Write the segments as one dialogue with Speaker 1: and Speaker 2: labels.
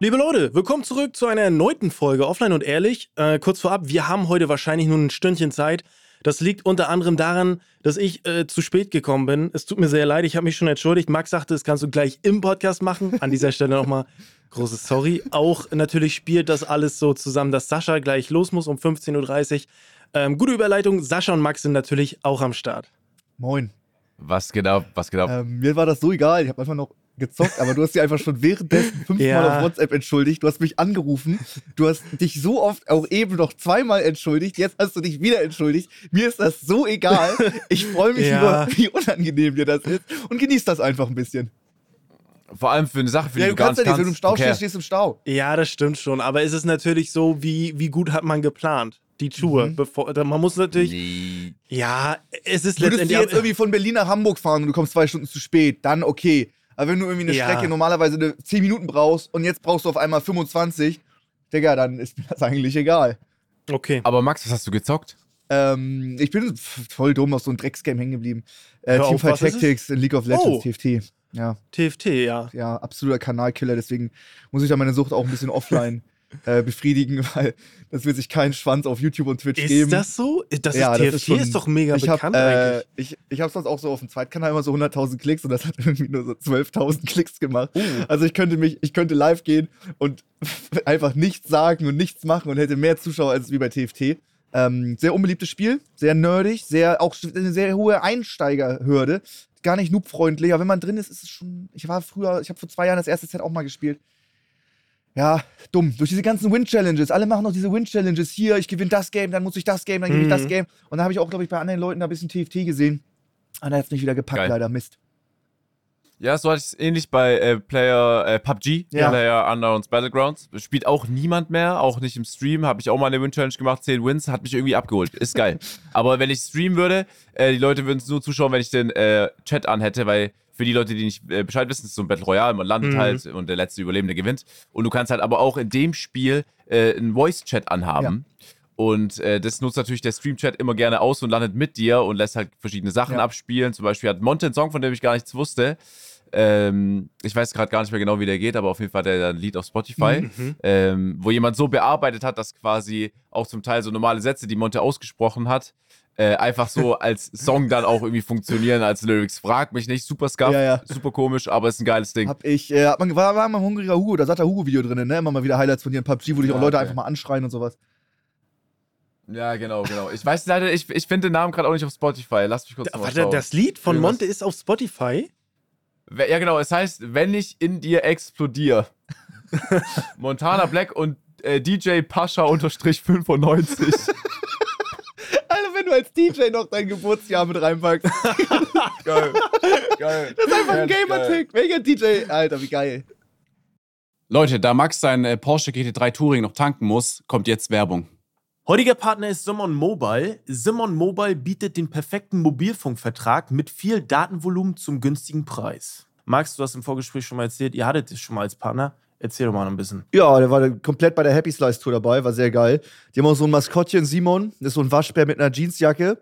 Speaker 1: Liebe Leute, willkommen zurück zu einer erneuten Folge Offline und Ehrlich. Äh, kurz vorab, wir haben heute wahrscheinlich nur ein Stündchen Zeit. Das liegt unter anderem daran, dass ich äh, zu spät gekommen bin. Es tut mir sehr leid, ich habe mich schon entschuldigt. Max sagte, das kannst du gleich im Podcast machen. An dieser Stelle nochmal großes Sorry. Auch natürlich spielt das alles so zusammen, dass Sascha gleich los muss um 15.30 Uhr. Ähm, gute Überleitung, Sascha und Max sind natürlich auch am Start.
Speaker 2: Moin.
Speaker 3: Was genau, was genau?
Speaker 2: Ähm, mir war das so egal. Ich habe einfach noch gezockt, aber du hast dich einfach schon währenddessen fünfmal
Speaker 1: Ja.
Speaker 2: auf WhatsApp entschuldigt. Du hast mich angerufen. Du hast dich so oft auch eben noch zweimal entschuldigt. Jetzt hast du dich wieder entschuldigt. Mir ist das so egal. Ich freue mich
Speaker 1: Ja.
Speaker 2: über, wie unangenehm dir das ist und genieß das einfach ein bisschen.
Speaker 3: Vor allem für eine Sache, für die
Speaker 2: Ja,
Speaker 3: du
Speaker 2: du
Speaker 3: gar
Speaker 2: kannst ja
Speaker 3: nicht
Speaker 2: wenn du im Stau
Speaker 3: Okay.
Speaker 2: stehst, stehst du im Stau.
Speaker 1: Ja, das stimmt schon. Aber ist es natürlich so, wie, wie gut hat man geplant? Die Tour.
Speaker 2: Mhm.
Speaker 1: Bevor, man muss natürlich.
Speaker 3: Nee.
Speaker 1: Ja, es ist
Speaker 2: Würdest du
Speaker 1: letztendlich.
Speaker 2: jetzt irgendwie von Berlin nach Hamburg fahren und du kommst zwei Stunden zu spät, dann okay. Aber wenn du irgendwie eine
Speaker 1: Ja.
Speaker 2: Strecke normalerweise eine 10 Minuten brauchst und jetzt brauchst du auf einmal 25, Digga, dann ist mir das eigentlich egal.
Speaker 1: okay.
Speaker 3: Aber Max, was hast du gezockt?
Speaker 2: Ähm, ich bin voll dumm auf so ein Drecksgame hängen geblieben. Äh, Teamfight? Tactics in League of Legends,
Speaker 1: Oh.
Speaker 2: TFT. Ja,
Speaker 1: TFT, ja.
Speaker 2: ja, absoluter Kanalkiller, deswegen muss ich da meine Sucht auch ein bisschen offline äh, befriedigen, weil das wird sich kein Schwanz auf YouTube und Twitch
Speaker 1: Ist
Speaker 2: geben.
Speaker 1: das so? Das
Speaker 2: Ja,
Speaker 1: ist,
Speaker 2: das
Speaker 1: TFT
Speaker 2: ist schon-
Speaker 1: ist doch mega
Speaker 2: ich hab,
Speaker 1: bekannt
Speaker 2: äh,
Speaker 1: eigentlich.
Speaker 2: ich, ich habe sonst auch so auf dem Zweitkanal immer so 100.000 Klicks und das hat irgendwie nur so 12.000 Klicks gemacht.
Speaker 1: Oh.
Speaker 2: Also ich könnte mich, ich könnte live gehen und einfach nichts sagen und nichts machen und hätte mehr Zuschauer als wie bei TFT. Ähm, sehr unbeliebtes Spiel, sehr nerdig, sehr auch eine sehr hohe Einsteigerhürde, gar nicht noobfreundlich. Aber wenn man drin ist, ist es schon. Ich war früher, ich habe vor zwei Jahren das erste Set auch mal gespielt. Ja, dumm. Durch diese ganzen Win-Challenges. Alle machen noch diese Win-Challenges. Hier, ich gewinne das Game, dann muss ich das Game, dann gewinne ich das
Speaker 1: Mhm.
Speaker 2: Game. Und da habe ich auch, glaube ich, bei anderen Leuten da ein bisschen TFT gesehen. Und da hat es nicht wieder gepackt,
Speaker 3: Geil.
Speaker 2: leider. Mist.
Speaker 3: Ja, so hatte ich es ähnlich bei äh, Player äh, PUBG,
Speaker 2: Ja.
Speaker 3: Player Unknowns Battlegrounds. Spielt auch niemand mehr, auch nicht im Stream. Habe ich auch mal eine Win-Challenge gemacht, 10 Wins, hat mich irgendwie abgeholt. Ist geil. Aber wenn ich streamen würde, äh, die Leute würden es nur zuschauen, wenn ich den äh, Chat anhätte, weil für die Leute, die nicht äh, Bescheid wissen, ist so ein Battle Royale, man landet
Speaker 1: Mhm.
Speaker 3: halt und der letzte Überlebende gewinnt. Und du kannst halt aber auch in dem Spiel äh, einen Voice-Chat anhaben. Und äh, das nutzt natürlich der Stream-Chat immer gerne aus und landet mit dir und lässt halt verschiedene Sachen
Speaker 2: Ja.
Speaker 3: abspielen. Zum Beispiel hat Monte einen Song, von dem ich gar nichts wusste. Ähm, ich weiß gerade gar nicht mehr genau, wie der geht, aber auf jeden Fall hat der ein Lied auf Spotify,
Speaker 1: Mhm.
Speaker 3: ähm, wo jemand so bearbeitet hat, dass quasi auch zum Teil so normale Sätze, die Monte ausgesprochen hat, äh, einfach so als Song dann auch irgendwie funktionieren, als Lyrics. Frag mich nicht, super scuff,
Speaker 2: Ja, ja.
Speaker 3: super komisch, aber ist ein geiles Ding.
Speaker 2: Hab ich, äh, hat man, war, war mal ein hungriger Hugo, da sagt der Hugo-Video drin, ne? Immer mal wieder Highlights von dir in PUBG, wo dich auch
Speaker 3: Ja,
Speaker 2: Leute
Speaker 3: okay.
Speaker 2: einfach mal anschreien und sowas.
Speaker 3: Ja, genau, genau. Ich weiß leider, ich, ich finde den Namen gerade auch nicht auf Spotify. Lass mich kurz
Speaker 1: Da- Warte,
Speaker 3: schauen.
Speaker 1: das Lied von Monte ist auf Spotify.
Speaker 3: Ja, genau, es heißt, wenn ich in dir explodiere. Montana Black und äh, DJ Pascha unterstrich 95.
Speaker 2: Du als DJ noch dein Geburtsjahr mit reinpackst.
Speaker 3: geil. Geil.
Speaker 2: Das ist einfach ein. Gamer-Tick. Welcher DJ? Alter, wie geil.
Speaker 4: Leute, da Max sein äh, Porsche GT3 Touring noch tanken muss, kommt jetzt Werbung.
Speaker 1: Heutiger Partner ist Simon Mobile. Simon Mobile bietet den perfekten Mobilfunkvertrag mit viel Datenvolumen zum günstigen Preis. Max, du hast im Vorgespräch schon mal erzählt, ihr hattet es schon mal als Partner. Erzähl doch mal noch ein bisschen.
Speaker 2: Ja, der war komplett bei der Happy Slice Tour dabei, war sehr geil. Die haben auch so ein Maskottchen, Simon, das ist so ein Waschbär mit einer Jeansjacke.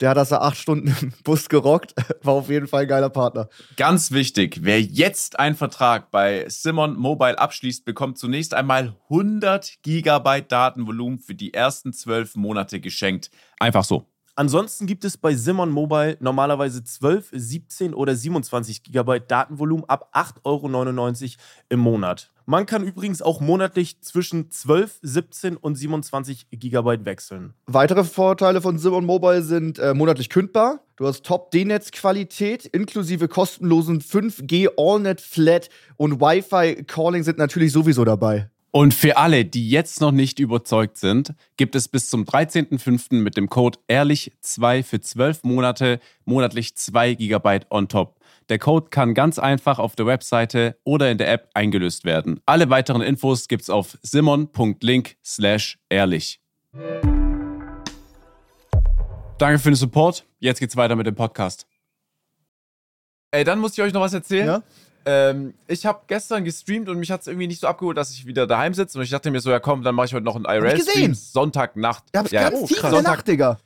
Speaker 2: Der hat das da acht Stunden im Bus gerockt. War auf jeden Fall ein geiler Partner.
Speaker 4: Ganz wichtig, wer jetzt einen Vertrag bei Simon Mobile abschließt, bekommt zunächst einmal 100 Gigabyte Datenvolumen für die ersten zwölf Monate geschenkt. Einfach so.
Speaker 1: Ansonsten gibt es bei Simon Mobile normalerweise 12, 17 oder 27 GB Datenvolumen ab 8,99 Euro im Monat. Man kann übrigens auch monatlich zwischen 12, 17 und 27 GB wechseln.
Speaker 2: Weitere Vorteile von Simon Mobile sind äh, monatlich kündbar. Du hast Top-D-Netz-Qualität inklusive kostenlosen 5G AllNet Flat und Wi-Fi-Calling sind natürlich sowieso dabei.
Speaker 4: Und für alle, die jetzt noch nicht überzeugt sind, gibt es bis zum 13.05. mit dem Code ehrlich2 für 12 Monate monatlich 2 GB on top. Der Code kann ganz einfach auf der Webseite oder in der App eingelöst werden. Alle weiteren Infos gibt's auf simon.link slash ehrlich. Danke für den Support. Jetzt geht's weiter mit dem Podcast.
Speaker 3: Ey, dann muss ich euch noch was erzählen.
Speaker 2: Ja?
Speaker 3: Ähm, ich habe gestern gestreamt und mich hat es irgendwie nicht so abgeholt, dass ich wieder daheim sitze. Und ich dachte mir so, ja komm, dann mache ich heute noch einen IRL-Stream. Sonntagnacht.
Speaker 2: Ja,
Speaker 3: ja,
Speaker 2: ganz
Speaker 3: ja,
Speaker 2: tief in der Nacht, Digga.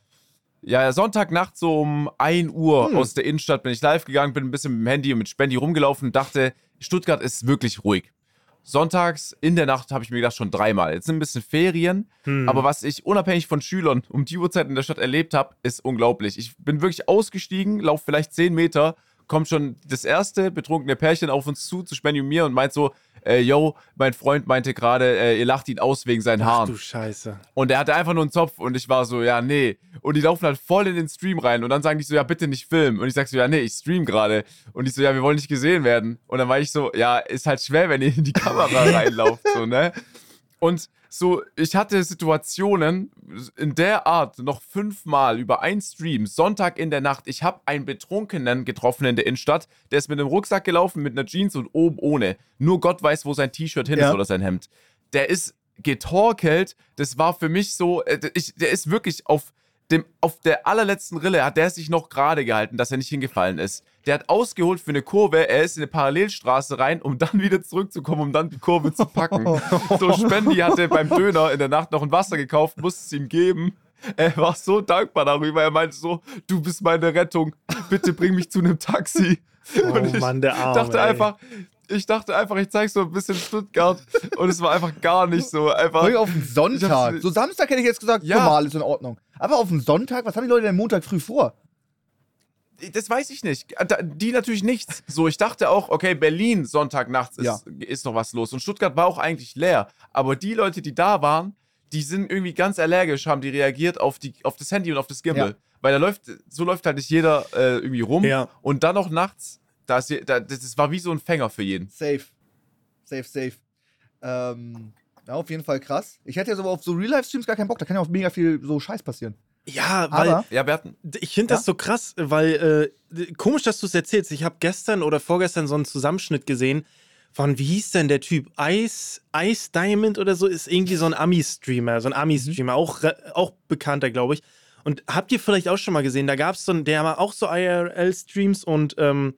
Speaker 3: Ja, ja, Sonntagnacht so um 1 Uhr
Speaker 2: Hm.
Speaker 3: aus der Innenstadt bin ich live gegangen, bin ein bisschen mit dem Handy und mit Spendi rumgelaufen und dachte, Stuttgart ist wirklich ruhig. Sonntags in der Nacht habe ich mir gedacht, schon dreimal. Jetzt sind ein bisschen Ferien,
Speaker 1: Hm.
Speaker 3: aber was ich unabhängig von Schülern um die Uhrzeit in der Stadt erlebt habe, ist unglaublich. Ich bin wirklich ausgestiegen, laufe vielleicht 10 Meter, kommt schon das erste betrunkene Pärchen auf uns zu, zu Spendy und mir und meint so, äh, yo, mein Freund meinte gerade, äh, ihr lacht ihn aus wegen seinen
Speaker 1: Ach
Speaker 3: Haaren.
Speaker 1: du Scheiße.
Speaker 3: Und er hatte einfach nur einen Zopf und ich war so, ja, nee. Und die laufen halt voll in den Stream rein und dann sagen die so, ja, bitte nicht filmen. Und ich sag so, ja, nee, ich stream gerade. Und die so, ja, wir wollen nicht gesehen werden. Und dann war ich so, ja, ist halt schwer, wenn ihr in die Kamera reinlauft, so, ne? Und so, ich hatte Situationen in der Art noch fünfmal über einen Stream, Sonntag in der Nacht. Ich habe einen Betrunkenen getroffen in der Innenstadt. Der ist mit einem Rucksack gelaufen, mit einer Jeans und oben ohne. Nur Gott weiß, wo sein T-Shirt hin
Speaker 2: Ja.
Speaker 3: ist oder sein Hemd. Der ist getorkelt. Das war für mich so, äh, ich, der ist wirklich auf dem, auf der allerletzten Rille hat der sich noch gerade gehalten, dass er nicht hingefallen ist. Der hat ausgeholt für eine Kurve, er ist in eine Parallelstraße rein, um dann wieder zurückzukommen, um dann die Kurve zu packen. so, Spendi hatte beim Döner in der Nacht noch ein Wasser gekauft, musste es ihm geben. Er war so dankbar darüber. Er meinte so, du bist meine Rettung. Bitte bring mich zu einem Taxi.
Speaker 1: Oh
Speaker 3: Und ich
Speaker 1: Mann, der Arme,
Speaker 3: dachte
Speaker 1: ey.
Speaker 3: einfach, ich dachte einfach, ich zeig so ein bisschen Stuttgart. Und es war einfach gar nicht so. Einfach,
Speaker 2: allem auf den Sonntag. So Samstag hätte ich jetzt gesagt,
Speaker 3: Ja.
Speaker 2: normal ist in Ordnung. Aber auf den Sonntag, was haben die Leute denn Montag früh vor?
Speaker 3: Das weiß ich nicht. Die natürlich nichts. So, ich dachte auch, okay, Berlin Sonntagnachts ist,
Speaker 2: Ja.
Speaker 3: ist noch was los. Und Stuttgart war auch eigentlich leer. Aber die Leute, die da waren, die sind irgendwie ganz allergisch, haben die reagiert auf, die, auf das Handy und auf das Gimbal.
Speaker 2: Ja.
Speaker 3: Weil da läuft, so läuft halt nicht jeder äh, irgendwie rum.
Speaker 1: Ja.
Speaker 3: Und dann noch nachts, da ist, da, das war wie so ein Fänger für jeden.
Speaker 2: Safe. Safe, safe. Ähm, ja, auf jeden Fall krass. Ich hätte ja so auf so Real-Life-Streams gar keinen Bock. Da kann ja auch mega viel so Scheiß passieren.
Speaker 1: Ja, weil
Speaker 2: Aber
Speaker 3: Ja, wir hatten.
Speaker 1: ich finde das
Speaker 2: Ja?
Speaker 1: so krass, weil äh, komisch, dass du es erzählst. Ich habe gestern oder vorgestern so einen Zusammenschnitt gesehen von, wie hieß denn der Typ? Ice, Ice Diamond oder so, ist irgendwie so ein Ami-Streamer, so ein Ami-Streamer, auch, auch bekannter, glaube ich. Und habt ihr vielleicht auch schon mal gesehen, da gab es so einen, der war auch so IRL-Streams und ähm,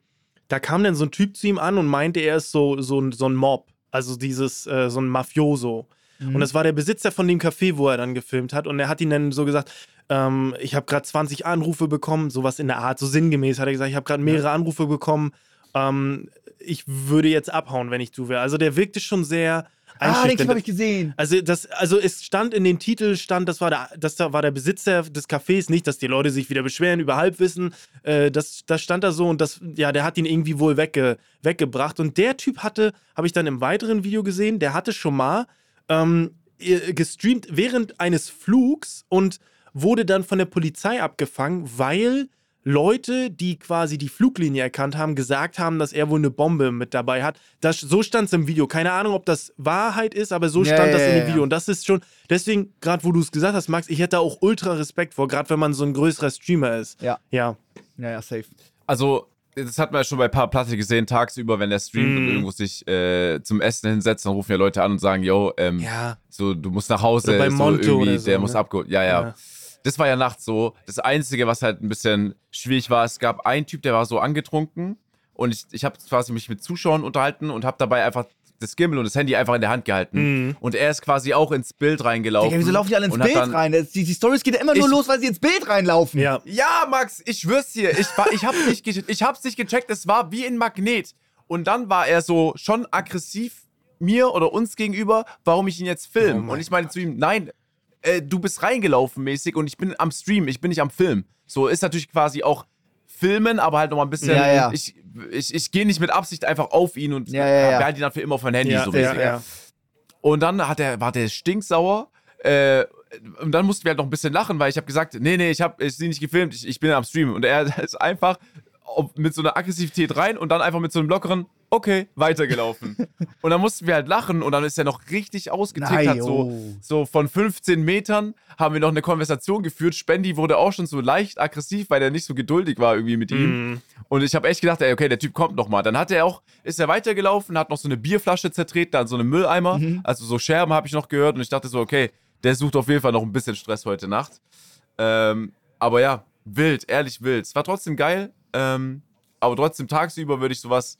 Speaker 1: da kam dann so ein Typ zu ihm an und meinte, er ist so, so, ein- so ein Mob. Also dieses, äh, so ein Mafioso. Und das war der Besitzer von dem Café, wo er dann gefilmt hat. Und er hat ihn dann so gesagt, ähm, ich habe gerade 20 Anrufe bekommen, sowas in der Art, so sinngemäß hat er gesagt, ich habe gerade mehrere Anrufe bekommen. Ähm, ich würde jetzt abhauen, wenn ich du wäre. Also der wirkte schon sehr
Speaker 2: Ah, den Clip habe ich gesehen.
Speaker 1: Also, das, also es stand in den Titel, stand, das war, der, das da war der Besitzer des Cafés, nicht, dass die Leute sich wieder beschweren über Halbwissen. Äh, das, das stand da so und das, ja, der hat ihn irgendwie wohl wegge, weggebracht. Und der Typ hatte, habe ich dann im weiteren Video gesehen, der hatte schon mal ähm, äh, gestreamt während eines Flugs und wurde dann von der Polizei abgefangen, weil Leute, die quasi die Fluglinie erkannt haben, gesagt haben, dass er wohl eine Bombe mit dabei hat. Das, so stand es im Video. Keine Ahnung, ob das Wahrheit ist, aber so
Speaker 2: Ja,
Speaker 1: stand
Speaker 2: ja,
Speaker 1: das in
Speaker 2: ja,
Speaker 1: dem
Speaker 2: ja.
Speaker 1: Video. Und das ist schon, deswegen, gerade wo du es gesagt hast, Max, ich hätte da auch ultra Respekt vor, gerade wenn man so ein größerer Streamer ist.
Speaker 2: Ja.
Speaker 1: Ja.
Speaker 2: Ja, ja, safe.
Speaker 3: Also, das hat man ja schon bei ein paar Platte gesehen, tagsüber, wenn der streamt und
Speaker 1: Mm.
Speaker 3: irgendwo sich äh, zum Essen hinsetzt, dann rufen ja Leute an und sagen, yo, ähm,
Speaker 1: Ja.
Speaker 3: so, du musst nach Hause,
Speaker 1: Oder bei
Speaker 3: so
Speaker 1: Monto
Speaker 3: irgendwie,
Speaker 1: oder so,
Speaker 3: der muss
Speaker 1: ne?
Speaker 3: abgeholt. Ja, ja,
Speaker 1: Ja.
Speaker 3: Das war ja nachts so. Das Einzige, was halt ein bisschen schwierig war, es gab einen Typ, der war so angetrunken und ich, ich habe quasi mich mit Zuschauern unterhalten und habe dabei einfach das Gimbal und das Handy einfach in der Hand gehalten.
Speaker 1: Mhm.
Speaker 3: Und er ist quasi auch ins Bild reingelaufen.
Speaker 2: Digga, wieso laufen die alle ins Bild rein? Die, die Stories geht ja immer nur los, weil sie ins Bild reinlaufen.
Speaker 1: Ja.
Speaker 3: Ja, Max, ich schwör's dir. Ich, war, ich, hab's nicht, ich hab's nicht gecheckt. Es war wie ein Magnet. Und dann war er so schon aggressiv mir oder uns gegenüber, warum ich ihn jetzt
Speaker 1: Oh
Speaker 3: film.
Speaker 1: mein
Speaker 3: und ich meine zu ihm, nein, äh, du bist reingelaufen mäßig und ich bin am Stream, ich bin nicht am Film. So ist natürlich quasi auch filmen, aber halt nochmal ein bisschen.
Speaker 2: Ja, ja.
Speaker 3: Ich, ich, ich gehe nicht mit Absicht einfach auf ihn und
Speaker 2: Ja, ja, ja.
Speaker 3: behalte ihn dann für immer auf mein Handy.
Speaker 1: Ja,
Speaker 3: so
Speaker 1: ja.
Speaker 3: Und dann hat er, war der stinksauer. Äh, und dann mussten wir halt noch ein bisschen lachen, weil ich habe gesagt, nee, nee, ich habe ich sie nicht gefilmt, ich, ich bin am Stream. Und er ist einfach mit so einer Aggressivität rein und dann einfach mit so einem lockeren, okay, weitergelaufen. und dann mussten wir halt lachen und dann ist er noch richtig ausgetickt.
Speaker 2: Nein,
Speaker 3: Hat so,
Speaker 2: oh.
Speaker 3: so von 15 Metern haben wir noch eine Konversation geführt. Spendi wurde auch schon so leicht aggressiv, weil er nicht so geduldig war irgendwie mit ihm.
Speaker 1: Mhm.
Speaker 3: Und ich habe echt gedacht, ey, okay, der Typ kommt noch mal. Dann hat er auch, ist er weitergelaufen, hat noch so eine Bierflasche zertreten, dann so eine Mülleimer.
Speaker 2: Mhm.
Speaker 3: Also so Scherben habe ich noch gehört und ich dachte so, okay, der sucht auf jeden Fall noch ein bisschen Stress heute Nacht. Ähm, aber ja, wild, ehrlich wild. Es war trotzdem geil. Ähm, aber trotzdem tagsüber würde ich sowas,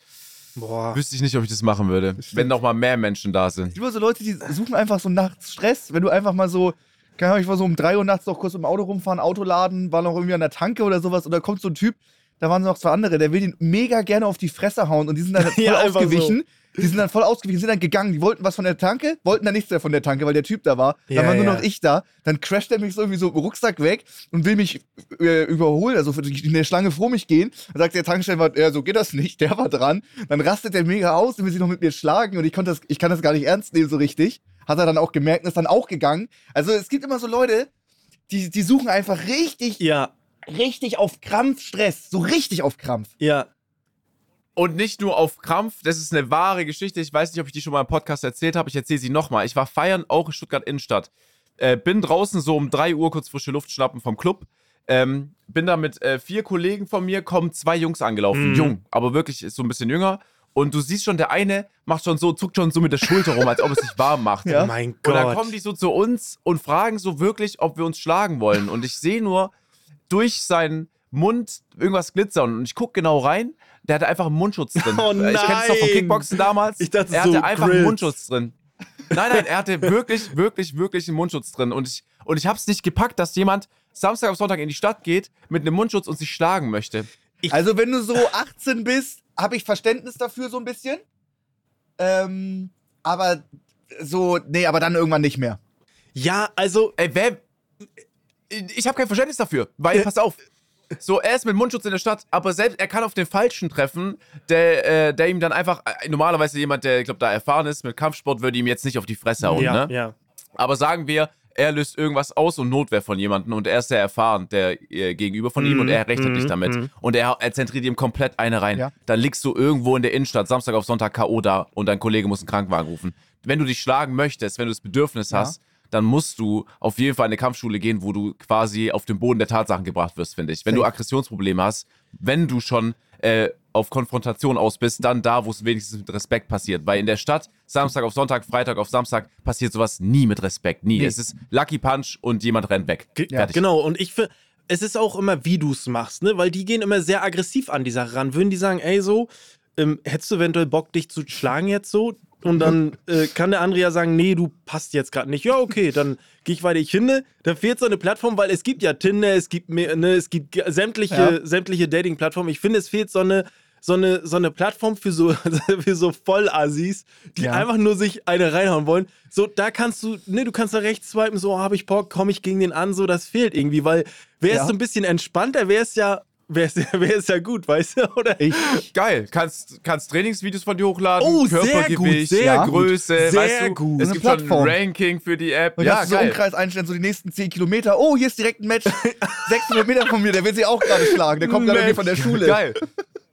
Speaker 1: Boah.
Speaker 3: wüsste ich nicht, ob ich das machen würde, wenn noch mal mehr Menschen da sind.
Speaker 2: Über so Leute, die suchen einfach so nachts Stress. Wenn du einfach mal so, keine Ahnung, ich war so um 3 Uhr nachts noch kurz im Auto rumfahren, Auto laden, war noch irgendwie an der Tanke oder sowas und da kommt so ein Typ, da waren noch zwei andere, der will den mega gerne auf die Fresse hauen und die sind dann voll
Speaker 1: Ja, einfach
Speaker 2: ausgewichen. Die sind dann voll ausgewichen, sind dann gegangen, die wollten was von der Tanke, wollten dann nichts mehr von der Tanke, weil der Typ da war.
Speaker 1: Ja,
Speaker 2: dann war nur
Speaker 1: ja.
Speaker 2: noch ich da. Dann crasht er mich so irgendwie so im Rucksack weg und will mich äh, überholen, also in der Schlange vor mich gehen. Dann sagt der Tankstellenwart, ja, so geht das nicht, der war dran. Dann rastet der mega aus und will sich noch mit mir schlagen und ich konnte das, ich kann das gar nicht ernst nehmen so richtig. Hat er dann auch gemerkt und ist dann auch gegangen. Also es gibt immer so Leute, die, die suchen einfach richtig,
Speaker 1: Ja,
Speaker 2: richtig auf Krampf Stress. So richtig auf Krampf.
Speaker 1: ja.
Speaker 3: Und nicht nur auf Krampf, das ist eine wahre Geschichte. Ich weiß nicht, ob ich die schon mal im Podcast erzählt habe. Ich erzähle sie nochmal. Ich war feiern, auch in Stuttgart Innenstadt. Äh, bin draußen so um 3 Uhr kurz frische Luft schnappen vom Club. Ähm, bin da mit äh, vier Kollegen von mir, kommen zwei Jungs angelaufen.
Speaker 1: Mhm.
Speaker 3: Jung, aber wirklich ist so ein bisschen jünger. Und du siehst schon, der eine macht schon so, zuckt schon so mit der Schulter rum, als ob es sich warm macht.
Speaker 2: Ja.
Speaker 1: Oh mein
Speaker 3: Und dann
Speaker 1: Gott.
Speaker 3: kommen die so zu uns und fragen so wirklich, ob wir uns schlagen wollen. Und ich sehe nur durch seinen Mund irgendwas glitzern. Und ich gucke genau rein. Der hatte einfach einen Mundschutz drin.
Speaker 1: Oh
Speaker 3: Ich kenne es doch vom
Speaker 1: nein.
Speaker 3: Kickboxen damals.
Speaker 1: Ich dachte,
Speaker 3: er
Speaker 1: so
Speaker 3: hatte einfach einen. Mundschutz drin. Nein, nein, er hatte wirklich, wirklich, wirklich einen Mundschutz drin. Und ich, und ich habe es nicht gepackt, dass jemand Samstag auf Sonntag in die Stadt geht mit einem Mundschutz und sich schlagen möchte.
Speaker 2: Also, wenn du so 18 bist, habe ich Verständnis dafür so ein bisschen. Ähm, aber so, nee, aber dann irgendwann nicht mehr.
Speaker 1: Ja, also,
Speaker 3: Ey, wer. Ich habe kein Verständnis dafür, weil,
Speaker 1: Äh.
Speaker 3: pass auf. So, er ist mit Mundschutz in der Stadt, aber selbst er kann auf den Falschen treffen, der, äh, der ihm dann einfach. Äh, normalerweise jemand, der, ich glaube, da erfahren ist mit Kampfsport, würde ihm jetzt nicht auf die Fresse hauen,
Speaker 1: ja,
Speaker 3: ne?
Speaker 1: ja.
Speaker 3: Aber sagen wir, er löst irgendwas aus und Notwehr von jemandem und er ist sehr erfahren, der äh, gegenüber von ihm
Speaker 1: Mhm,
Speaker 3: und er rechnet
Speaker 1: mhm,
Speaker 3: nicht damit.
Speaker 1: mhm.
Speaker 3: Und er, er zentriert ihm komplett eine rein.
Speaker 2: Ja.
Speaker 3: Dann liegst du irgendwo in der Innenstadt, Samstag auf Sonntag K.O. da und dein Kollege muss einen Krankenwagen rufen. Wenn du dich schlagen möchtest, wenn du das Bedürfnis
Speaker 2: Ja.
Speaker 3: hast, dann musst du auf jeden Fall in eine Kampfschule gehen, wo du quasi auf den Boden der Tatsachen gebracht wirst, finde ich. Wenn du. Aggressionsprobleme hast, wenn du schon äh, auf Konfrontation aus bist, dann da, wo es wenigstens mit Respekt passiert. Weil in der Stadt, Samstag auf Sonntag, Freitag auf Samstag, passiert sowas nie mit Respekt. Nie.
Speaker 2: Nee.
Speaker 3: Es ist Lucky Punch und jemand rennt weg.
Speaker 1: Ge
Speaker 3: Fertig.
Speaker 1: Genau, und ich finde, es ist auch immer, wie du es machst, ne? Weil die gehen immer sehr aggressiv an die Sache ran. Würden die sagen, ey, so, ähm, hättest du eventuell Bock, dich zu schlagen jetzt so? Und dann äh, kann der andere ja sagen, nee, du passt jetzt gerade nicht. Ja, okay, dann gehe ich weiter. Ich finde, da fehlt so eine Plattform, weil es gibt ja Tinder, es gibt, mehr, ne, es gibt sämtliche,
Speaker 2: Ja.
Speaker 1: sämtliche Dating-Plattformen. Ich finde, es fehlt so eine, so eine, so eine Plattform für so, für so Vollassis, die
Speaker 2: Ja.
Speaker 1: einfach nur sich eine reinhauen wollen. So, da kannst du, ne, du kannst da rechts swipen, so, habe ich Bock, komme ich gegen den an, so, das fehlt irgendwie, weil wäre es
Speaker 2: Ja.
Speaker 1: so ein bisschen entspannter, wäre es ja, wäre es wär ja gut, weißt du, oder?
Speaker 2: Ich,
Speaker 3: Geil. Kannst, kannst Trainingsvideos von dir hochladen.
Speaker 1: Oh, sehr
Speaker 3: Körpergewicht,
Speaker 1: gut, sehr
Speaker 2: Ja.
Speaker 3: Größe.
Speaker 1: Sehr
Speaker 3: weißt du,
Speaker 1: gut.
Speaker 3: Es
Speaker 2: Eine
Speaker 3: gibt schon
Speaker 2: Plattform.
Speaker 3: ein Ranking für die App.
Speaker 2: und
Speaker 3: ja,
Speaker 2: kannst du so
Speaker 3: geil.
Speaker 2: Umkreis einstellen, so die nächsten 10 Kilometer. Oh, hier ist direkt ein Match. 600 Meter von mir, der will sich auch gerade schlagen. Der kommt gerade irgendwie von der Schule.
Speaker 3: Geil.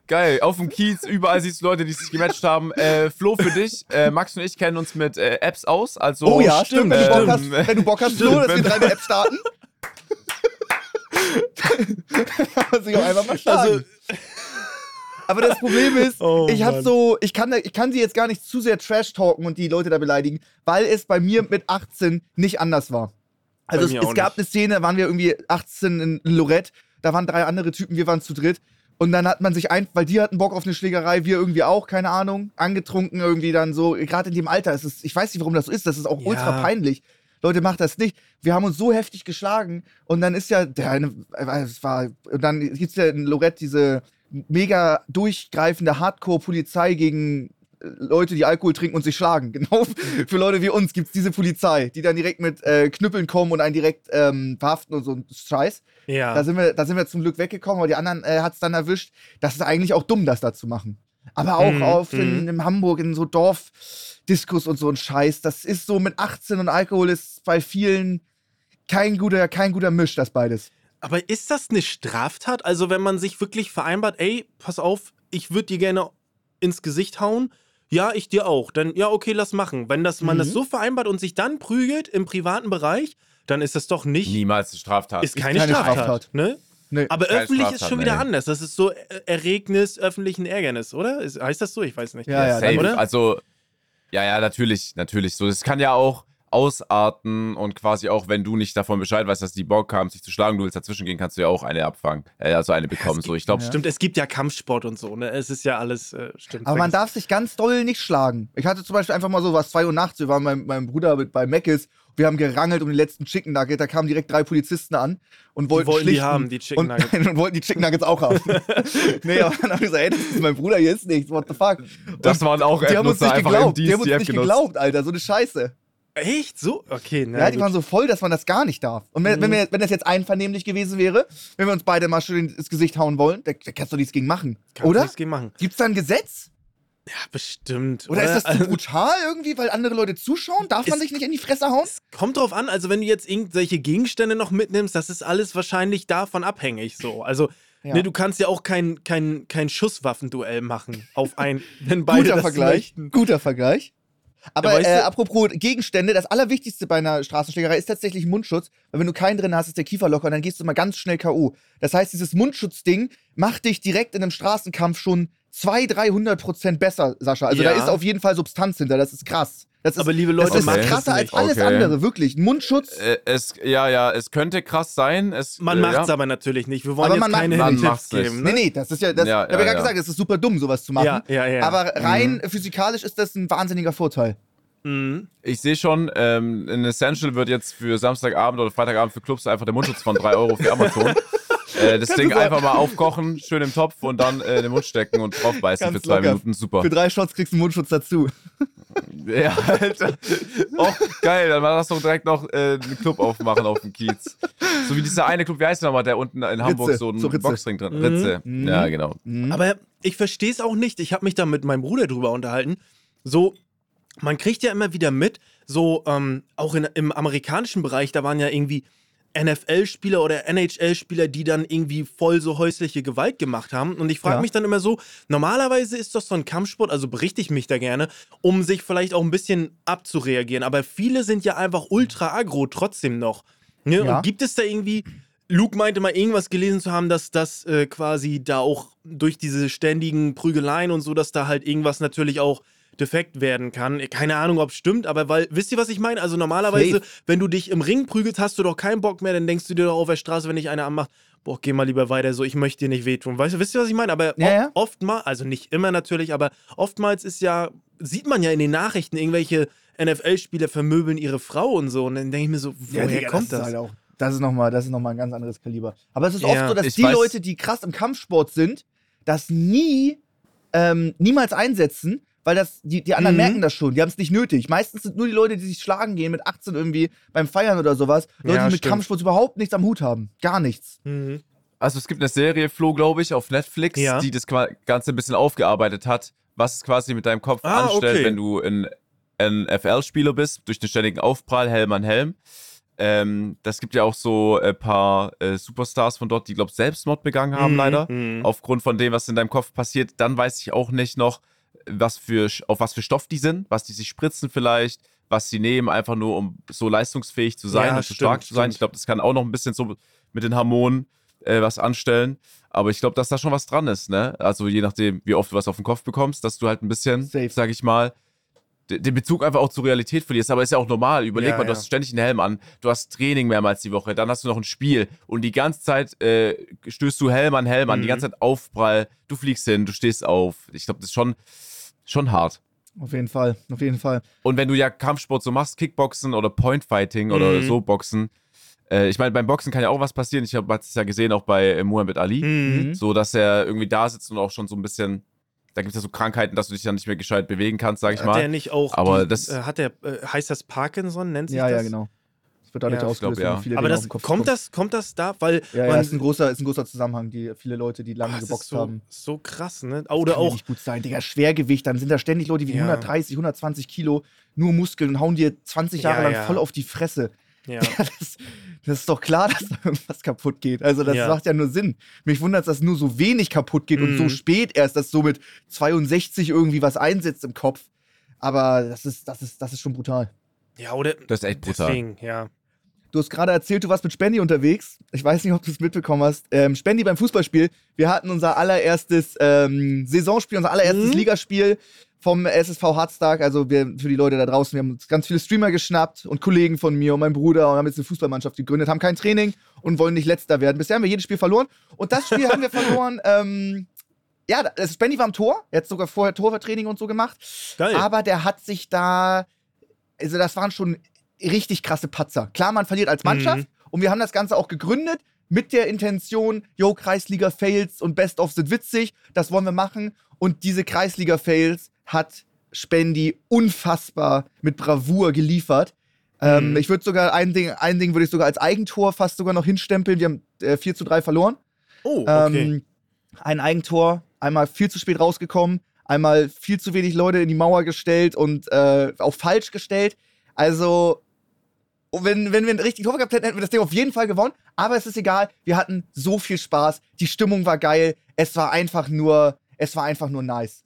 Speaker 3: Geil. Auf dem Kiez, überall siehst du Leute, die sich gematcht haben. Äh, Flo, für dich, äh, Max und ich kennen uns mit äh, Apps aus. Also,
Speaker 2: Oh ja, stimmt. Wenn du Bock hast, wenn du Bock hast Flo, dass wir
Speaker 3: wenn-
Speaker 2: deine App starten. kann sich auch einfach mal schlagen.
Speaker 1: Also-
Speaker 2: aber das Problem ist,
Speaker 1: Oh,
Speaker 2: ich habe so, ich kann, ich kann sie jetzt gar nicht zu sehr trash talken und die Leute da beleidigen, weil es bei mir mit 18 nicht anders war. Also es, es gab eine Szene, da waren wir irgendwie 18 in Lorette, da waren drei andere Typen, wir waren zu dritt. Und dann hat man sich ein, weil die hatten Bock auf eine Schlägerei, wir irgendwie auch, keine Ahnung, angetrunken irgendwie dann so. Gerade in dem Alter ist es, ich weiß nicht, warum das so ist, das ist auch
Speaker 1: Ja.
Speaker 2: ultra peinlich. Leute, macht das nicht. Wir haben uns so heftig geschlagen und dann ist ja, der eine, äh, es war, und dann gibt's ja in Lorette diese mega durchgreifende Hardcore-Polizei gegen äh, Leute, die Alkohol trinken und sich schlagen. Genau für Leute wie uns gibt's diese Polizei, die dann direkt mit äh, Knüppeln kommen und einen direkt ähm, verhaften und so ein Scheiß.
Speaker 1: Ja.
Speaker 2: Da sind wir, da sind wir zum Glück weggekommen, aber die anderen äh, hat es dann erwischt. Das ist eigentlich auch dumm, das da zu machen. Aber auch
Speaker 1: Mhm,
Speaker 2: auf in,
Speaker 1: mhm.
Speaker 2: in Hamburg, in so Dorfdiskus und so ein Scheiß. Das ist so mit 18 und Alkohol ist bei vielen kein guter, kein guter Misch, das beides.
Speaker 1: Aber ist das eine Straftat? Also, wenn man sich wirklich vereinbart, ey, pass auf, ich würde dir gerne ins Gesicht hauen. Ja, ich dir auch. Dann, ja, okay, lass machen. Wenn das, man
Speaker 2: Mhm.
Speaker 1: das so vereinbart und sich dann prügelt im privaten Bereich, dann ist das doch nicht.
Speaker 3: Niemals eine Straftat.
Speaker 1: Ist keine,
Speaker 2: keine
Speaker 1: Straftat.
Speaker 2: Straftat.
Speaker 1: Ne?
Speaker 2: Nee.
Speaker 1: Aber öffentlich ist schon wieder
Speaker 3: nee.
Speaker 1: anders. Das ist so Erregnis öffentlichen Ärgernis, oder? Ist, heißt das so? Ich weiß nicht.
Speaker 2: Ja, ja,
Speaker 3: Safe.
Speaker 1: oder?
Speaker 3: Also, ja, ja, natürlich, natürlich. So, das kann ja auch ausarten und quasi auch, wenn du nicht davon Bescheid weißt, dass die Bock haben, sich zu schlagen, du willst dazwischen gehen, kannst du ja auch eine abfangen, äh, also eine bekommen. So, ich glaube,
Speaker 1: Stimmt, es gibt ja Kampfsport und so, ne? Es ist ja alles, äh, stimmt.
Speaker 2: Aber man darf sich ganz doll nicht schlagen. Ich hatte zum Beispiel einfach mal so was, 2 Uhr nachts, wir waren mit meinem Bruder mit, bei Meckes, wir haben gerangelt um den letzten Chicken Nugget, da kamen direkt drei Polizisten an und wollten
Speaker 1: wollten die haben, die Chicken
Speaker 2: und,
Speaker 1: Nuggets.
Speaker 2: und wollten die Chicken Nuggets auch haben. nee, aber dann haben wir gesagt, ey, das ist mein Bruder, hier ist nichts, what the fuck.
Speaker 3: das
Speaker 2: Und
Speaker 3: waren auch
Speaker 2: die haben uns nicht geglaubt, die haben uns
Speaker 3: die
Speaker 2: nicht geglaubt, Alter, so eine Scheiße.
Speaker 1: Echt? So? Okay, na,
Speaker 2: Ja, die
Speaker 1: gut.
Speaker 2: waren so voll, dass man das gar nicht darf. Und wenn,
Speaker 1: Mhm.
Speaker 2: wenn, wir, wenn das jetzt einvernehmlich gewesen wäre, wenn wir uns beide mal schön ins Gesicht hauen wollen, da, da kannst du nichts gegen machen.
Speaker 1: Kannst
Speaker 2: oder?
Speaker 1: nichts gegen machen.
Speaker 2: Gibt's da ein Gesetz?
Speaker 1: Ja, bestimmt.
Speaker 2: Oder ist das zu
Speaker 1: Also,
Speaker 2: brutal irgendwie, weil andere Leute zuschauen? Darf man sich nicht in die Fresse hauen?
Speaker 1: Es kommt drauf an, also wenn du jetzt irgendwelche Gegenstände noch mitnimmst, das ist alles wahrscheinlich davon abhängig so. Also,
Speaker 2: Ja.
Speaker 1: ne, du kannst ja auch kein, kein, kein Schusswaffenduell machen auf ein, wenn beide
Speaker 2: Guter
Speaker 1: das
Speaker 2: Vergleich.
Speaker 1: möchten.
Speaker 2: Guter Vergleich. Aber
Speaker 1: Ja,
Speaker 2: äh, apropos Gegenstände, das Allerwichtigste bei einer Straßenschlägerei ist tatsächlich Mundschutz. Weil wenn du keinen drin hast, ist der Kiefer locker und dann gehst du mal ganz schnell K.O. Das heißt, dieses Mundschutzding macht dich direkt in einem Straßenkampf schon 200, 300 Prozent besser, Sascha. Also da
Speaker 1: Ja.
Speaker 2: ist auf jeden Fall Substanz hinter, das ist krass. Das ist,
Speaker 1: Aber liebe
Speaker 2: das
Speaker 1: Leute,
Speaker 2: ist
Speaker 3: macht
Speaker 2: krasser
Speaker 1: es
Speaker 2: als alles
Speaker 3: Okay.
Speaker 2: andere, wirklich. Ein Mundschutz,
Speaker 3: Äh, es, ja, ja, es könnte krass sein. Es,
Speaker 1: Man
Speaker 3: äh,
Speaker 1: macht's
Speaker 3: ja.
Speaker 1: aber natürlich nicht. Wir wollen
Speaker 2: Aber
Speaker 1: jetzt keine
Speaker 3: man
Speaker 1: Tipps geben.
Speaker 2: nee,
Speaker 1: Ne?
Speaker 2: nee, das ist ja, das,
Speaker 3: Ja,
Speaker 2: ich habe ja
Speaker 3: ja,
Speaker 2: gerade
Speaker 3: ja.
Speaker 2: gesagt, es ist super dumm, sowas zu machen.
Speaker 1: Ja, ja, ja.
Speaker 2: Aber rein physikalisch ist das ein wahnsinniger Vorteil.
Speaker 1: Mhm.
Speaker 3: Ich sehe schon, ähm, in Essential wird jetzt für Samstagabend oder Freitagabend für Clubs einfach der Mundschutz von 3 Euro für Amazon. äh, das Ding einfach mal aufkochen, schön im Topf und dann äh, in den Mund stecken und draufbeißen
Speaker 2: Ganz
Speaker 3: für zwei
Speaker 2: locker.
Speaker 3: Minuten. Super.
Speaker 2: Für drei Shots kriegst du einen Mundschutz dazu.
Speaker 3: Ja, Alter. Auch geil, dann war das doch direkt noch äh, einen Club aufmachen auf dem Kiez. So wie dieser eine Club, wie heißt der nochmal, der unten in Hamburg so einen
Speaker 2: so Ritze.
Speaker 3: Boxring drin Ritze.
Speaker 2: Mhm.
Speaker 3: Ja, genau.
Speaker 1: Aber ich verstehe es auch nicht. Ich habe mich da mit meinem Bruder drüber unterhalten. So, man kriegt ja immer wieder mit, so ähm, auch in, im amerikanischen Bereich, da waren ja irgendwie NFL-Spieler oder NHL-Spieler, die dann irgendwie voll so häusliche Gewalt gemacht haben. Und ich frage
Speaker 2: Ja.
Speaker 1: mich dann immer so, normalerweise ist das so ein Kampfsport, also berichte ich mich da gerne, um sich vielleicht auch ein bisschen abzureagieren. Aber viele sind ja einfach ultra aggro trotzdem noch. Ne?
Speaker 2: Ja.
Speaker 1: Und gibt es da irgendwie, Luke meinte mal irgendwas gelesen zu haben, dass das äh, quasi da auch durch diese ständigen Prügeleien und so, dass da halt irgendwas natürlich auch defekt werden kann. Keine Ahnung, ob es stimmt, aber weil, wisst ihr, was ich meine? Also normalerweise,
Speaker 2: Safe.
Speaker 1: wenn du dich im Ring prügelst, hast du doch keinen Bock mehr, dann denkst du dir doch auf der Straße, wenn dich einer anmacht, boah, geh mal lieber weiter, so, ich möchte dir nicht wehtun. Weißt du, wisst ihr, was ich meine? Aber
Speaker 2: Ja, ja.
Speaker 1: oftmals, also nicht immer natürlich, aber oftmals ist ja, sieht man ja in den Nachrichten, irgendwelche NFL-Spieler vermöbeln ihre Frau und so. Und dann denke ich mir so, woher
Speaker 2: Digga,
Speaker 1: kommt das?
Speaker 2: Ist halt das ist nochmal noch mal ein ganz anderes Kaliber. Aber es ist
Speaker 1: Ja,
Speaker 2: oft so, dass die
Speaker 3: weiß-
Speaker 2: Leute, die krass im Kampfsport sind, das nie, ähm, niemals einsetzen, weil das, die, die anderen
Speaker 1: Mhm.
Speaker 2: merken das schon. Die haben es nicht nötig. Meistens sind nur die Leute, die sich schlagen gehen mit 18 irgendwie beim Feiern oder sowas, Leute,
Speaker 1: Ja,
Speaker 2: die mit
Speaker 1: stimmt.
Speaker 2: Kampfsport überhaupt nichts am Hut haben. Gar nichts.
Speaker 1: Mhm.
Speaker 3: Also es gibt eine Serie, Flo, glaube ich, auf Netflix,
Speaker 1: Ja.
Speaker 3: die das Ganze ein bisschen aufgearbeitet hat, was es quasi mit deinem Kopf
Speaker 1: Ah,
Speaker 3: anstellt,
Speaker 1: okay.
Speaker 3: wenn du ein NFL-Spieler bist, durch den ständigen Aufprall, Helm an Helm. Ähm, das gibt ja auch so ein paar äh, Superstars von dort, die, glaube ich, Selbstmord begangen haben,
Speaker 1: Mhm,
Speaker 3: leider.
Speaker 1: mhm.
Speaker 3: Aufgrund von dem, was in deinem Kopf passiert. Dann weiß ich auch nicht noch, was für, auf was für Stoff die sind, was die sich spritzen vielleicht, was sie nehmen, einfach nur um so leistungsfähig zu sein
Speaker 1: Ja,
Speaker 3: und so stark zu sein.
Speaker 1: stimmt.
Speaker 3: Ich glaube, das kann auch noch ein bisschen so mit den Hormonen äh, was anstellen. Aber ich glaube, dass da schon was dran ist, ne? Also je nachdem, wie oft du was auf den Kopf bekommst, dass du halt ein bisschen,
Speaker 2: Safe.
Speaker 3: sag ich mal, de- den Bezug einfach auch zur Realität verlierst. Aber ist ja auch normal. Überleg
Speaker 1: Ja,
Speaker 3: mal, du
Speaker 1: ja.
Speaker 3: hast ständig einen Helm an, du hast Training mehrmals die Woche, dann hast du noch ein Spiel und die ganze Zeit äh, stößt du Helm an Helm an, die
Speaker 1: Mhm.
Speaker 3: ganze Zeit Aufprall, du fliegst hin, du stehst auf. Ich glaube, das ist schon, schon hart.
Speaker 2: Auf jeden Fall, auf jeden Fall.
Speaker 3: Und wenn du ja Kampfsport so machst, Kickboxen oder Pointfighting oder
Speaker 1: Mhm.
Speaker 3: so Boxen, äh, ich meine, beim Boxen kann ja auch was passieren. Ich habe es ja gesehen, auch bei äh, Muhammad Ali,
Speaker 1: Mhm.
Speaker 3: so dass er irgendwie da sitzt und auch schon so ein bisschen, da gibt es ja so Krankheiten, dass du dich dann nicht mehr gescheit bewegen kannst, sag ich
Speaker 1: Hat
Speaker 3: mal.
Speaker 1: der nicht auch,
Speaker 3: Aber
Speaker 1: die,
Speaker 3: das-
Speaker 1: äh, hat der, äh, heißt das Parkinson, nennt sich
Speaker 2: Ja,
Speaker 1: das?
Speaker 2: ja, genau. Das wird dadurch
Speaker 1: Ja,
Speaker 2: ausgelöst,
Speaker 3: glaub, ja.
Speaker 2: viele
Speaker 1: Aber
Speaker 2: Dinge
Speaker 1: das,
Speaker 2: Kopf
Speaker 1: kommt
Speaker 2: bekommen.
Speaker 1: das, kommt das da? Weil
Speaker 2: Ja, ja, ist ein großer, ist ein großer Zusammenhang, die viele Leute, die lange
Speaker 1: ist
Speaker 2: geboxt
Speaker 1: so,
Speaker 2: haben.
Speaker 1: so krass, ne? Oder auch,
Speaker 2: nicht gut sein, Digga. Schwergewicht, dann sind da ständig Leute wie
Speaker 1: Ja.
Speaker 2: 130, 120 Kilo, nur Muskeln und hauen dir 20 Jahre
Speaker 1: Ja,
Speaker 2: lang
Speaker 1: ja.
Speaker 2: voll auf die Fresse.
Speaker 1: ja.
Speaker 2: Das, das ist doch klar, dass da irgendwas kaputt geht. Also, das
Speaker 1: Ja.
Speaker 2: macht ja nur Sinn. Mich wundert es, dass nur so wenig kaputt geht und so
Speaker 1: Mhm.
Speaker 2: spät erst, dass so mit 62 irgendwie was einsetzt im Kopf. Aber das ist, das ist, das ist schon brutal.
Speaker 1: ja, oder
Speaker 3: Das ist echt brutal.
Speaker 1: deswegen, ja.
Speaker 2: Du hast gerade erzählt, du warst mit Spendi unterwegs. Ich weiß nicht, ob du es mitbekommen hast. Ähm, Spendi beim Fußballspiel. Wir hatten unser allererstes ähm, Saisonspiel, unser allererstes
Speaker 1: Mhm.
Speaker 2: Ligaspiel vom SSV Hardstark. Also wir, für die Leute da draußen, wir haben uns ganz viele Streamer geschnappt und Kollegen von mir und mein Bruder und haben jetzt eine Fußballmannschaft gegründet, haben kein Training und wollen nicht letzter werden. Bisher haben wir jedes Spiel verloren. Und das Spiel haben wir verloren. Ähm, ja, Spendi war am Tor. Er hat sogar vorher Torwarttraining und so gemacht.
Speaker 1: Geil.
Speaker 2: Aber der hat sich da, also das waren schon richtig krasse Patzer. Klar, man verliert als Mannschaft
Speaker 1: Mhm.
Speaker 2: und wir haben das Ganze auch gegründet mit der Intention, yo, Kreisliga-Fails und Best-of sind witzig, das wollen wir machen. Und diese Kreisliga-Fails hat Spendi unfassbar mit Bravour geliefert. Ähm,
Speaker 1: Mhm.
Speaker 2: ich würde sogar ein Ding, ein Ding würde ich sogar als Eigentor fast sogar noch hinstempeln. Wir haben äh, 4 zu 3 verloren.
Speaker 1: oh, okay.
Speaker 2: Ähm, ein Eigentor, einmal viel zu spät rausgekommen, einmal viel zu wenig Leute in die Mauer gestellt und äh, auch falsch gestellt. Also, und wenn, wenn wir einen richtigen Tor gehabt hätten, hätten wir das Ding auf jeden Fall gewonnen. Aber es ist egal, wir hatten so viel Spaß, die Stimmung war geil, es war einfach nur, es war einfach nur nice.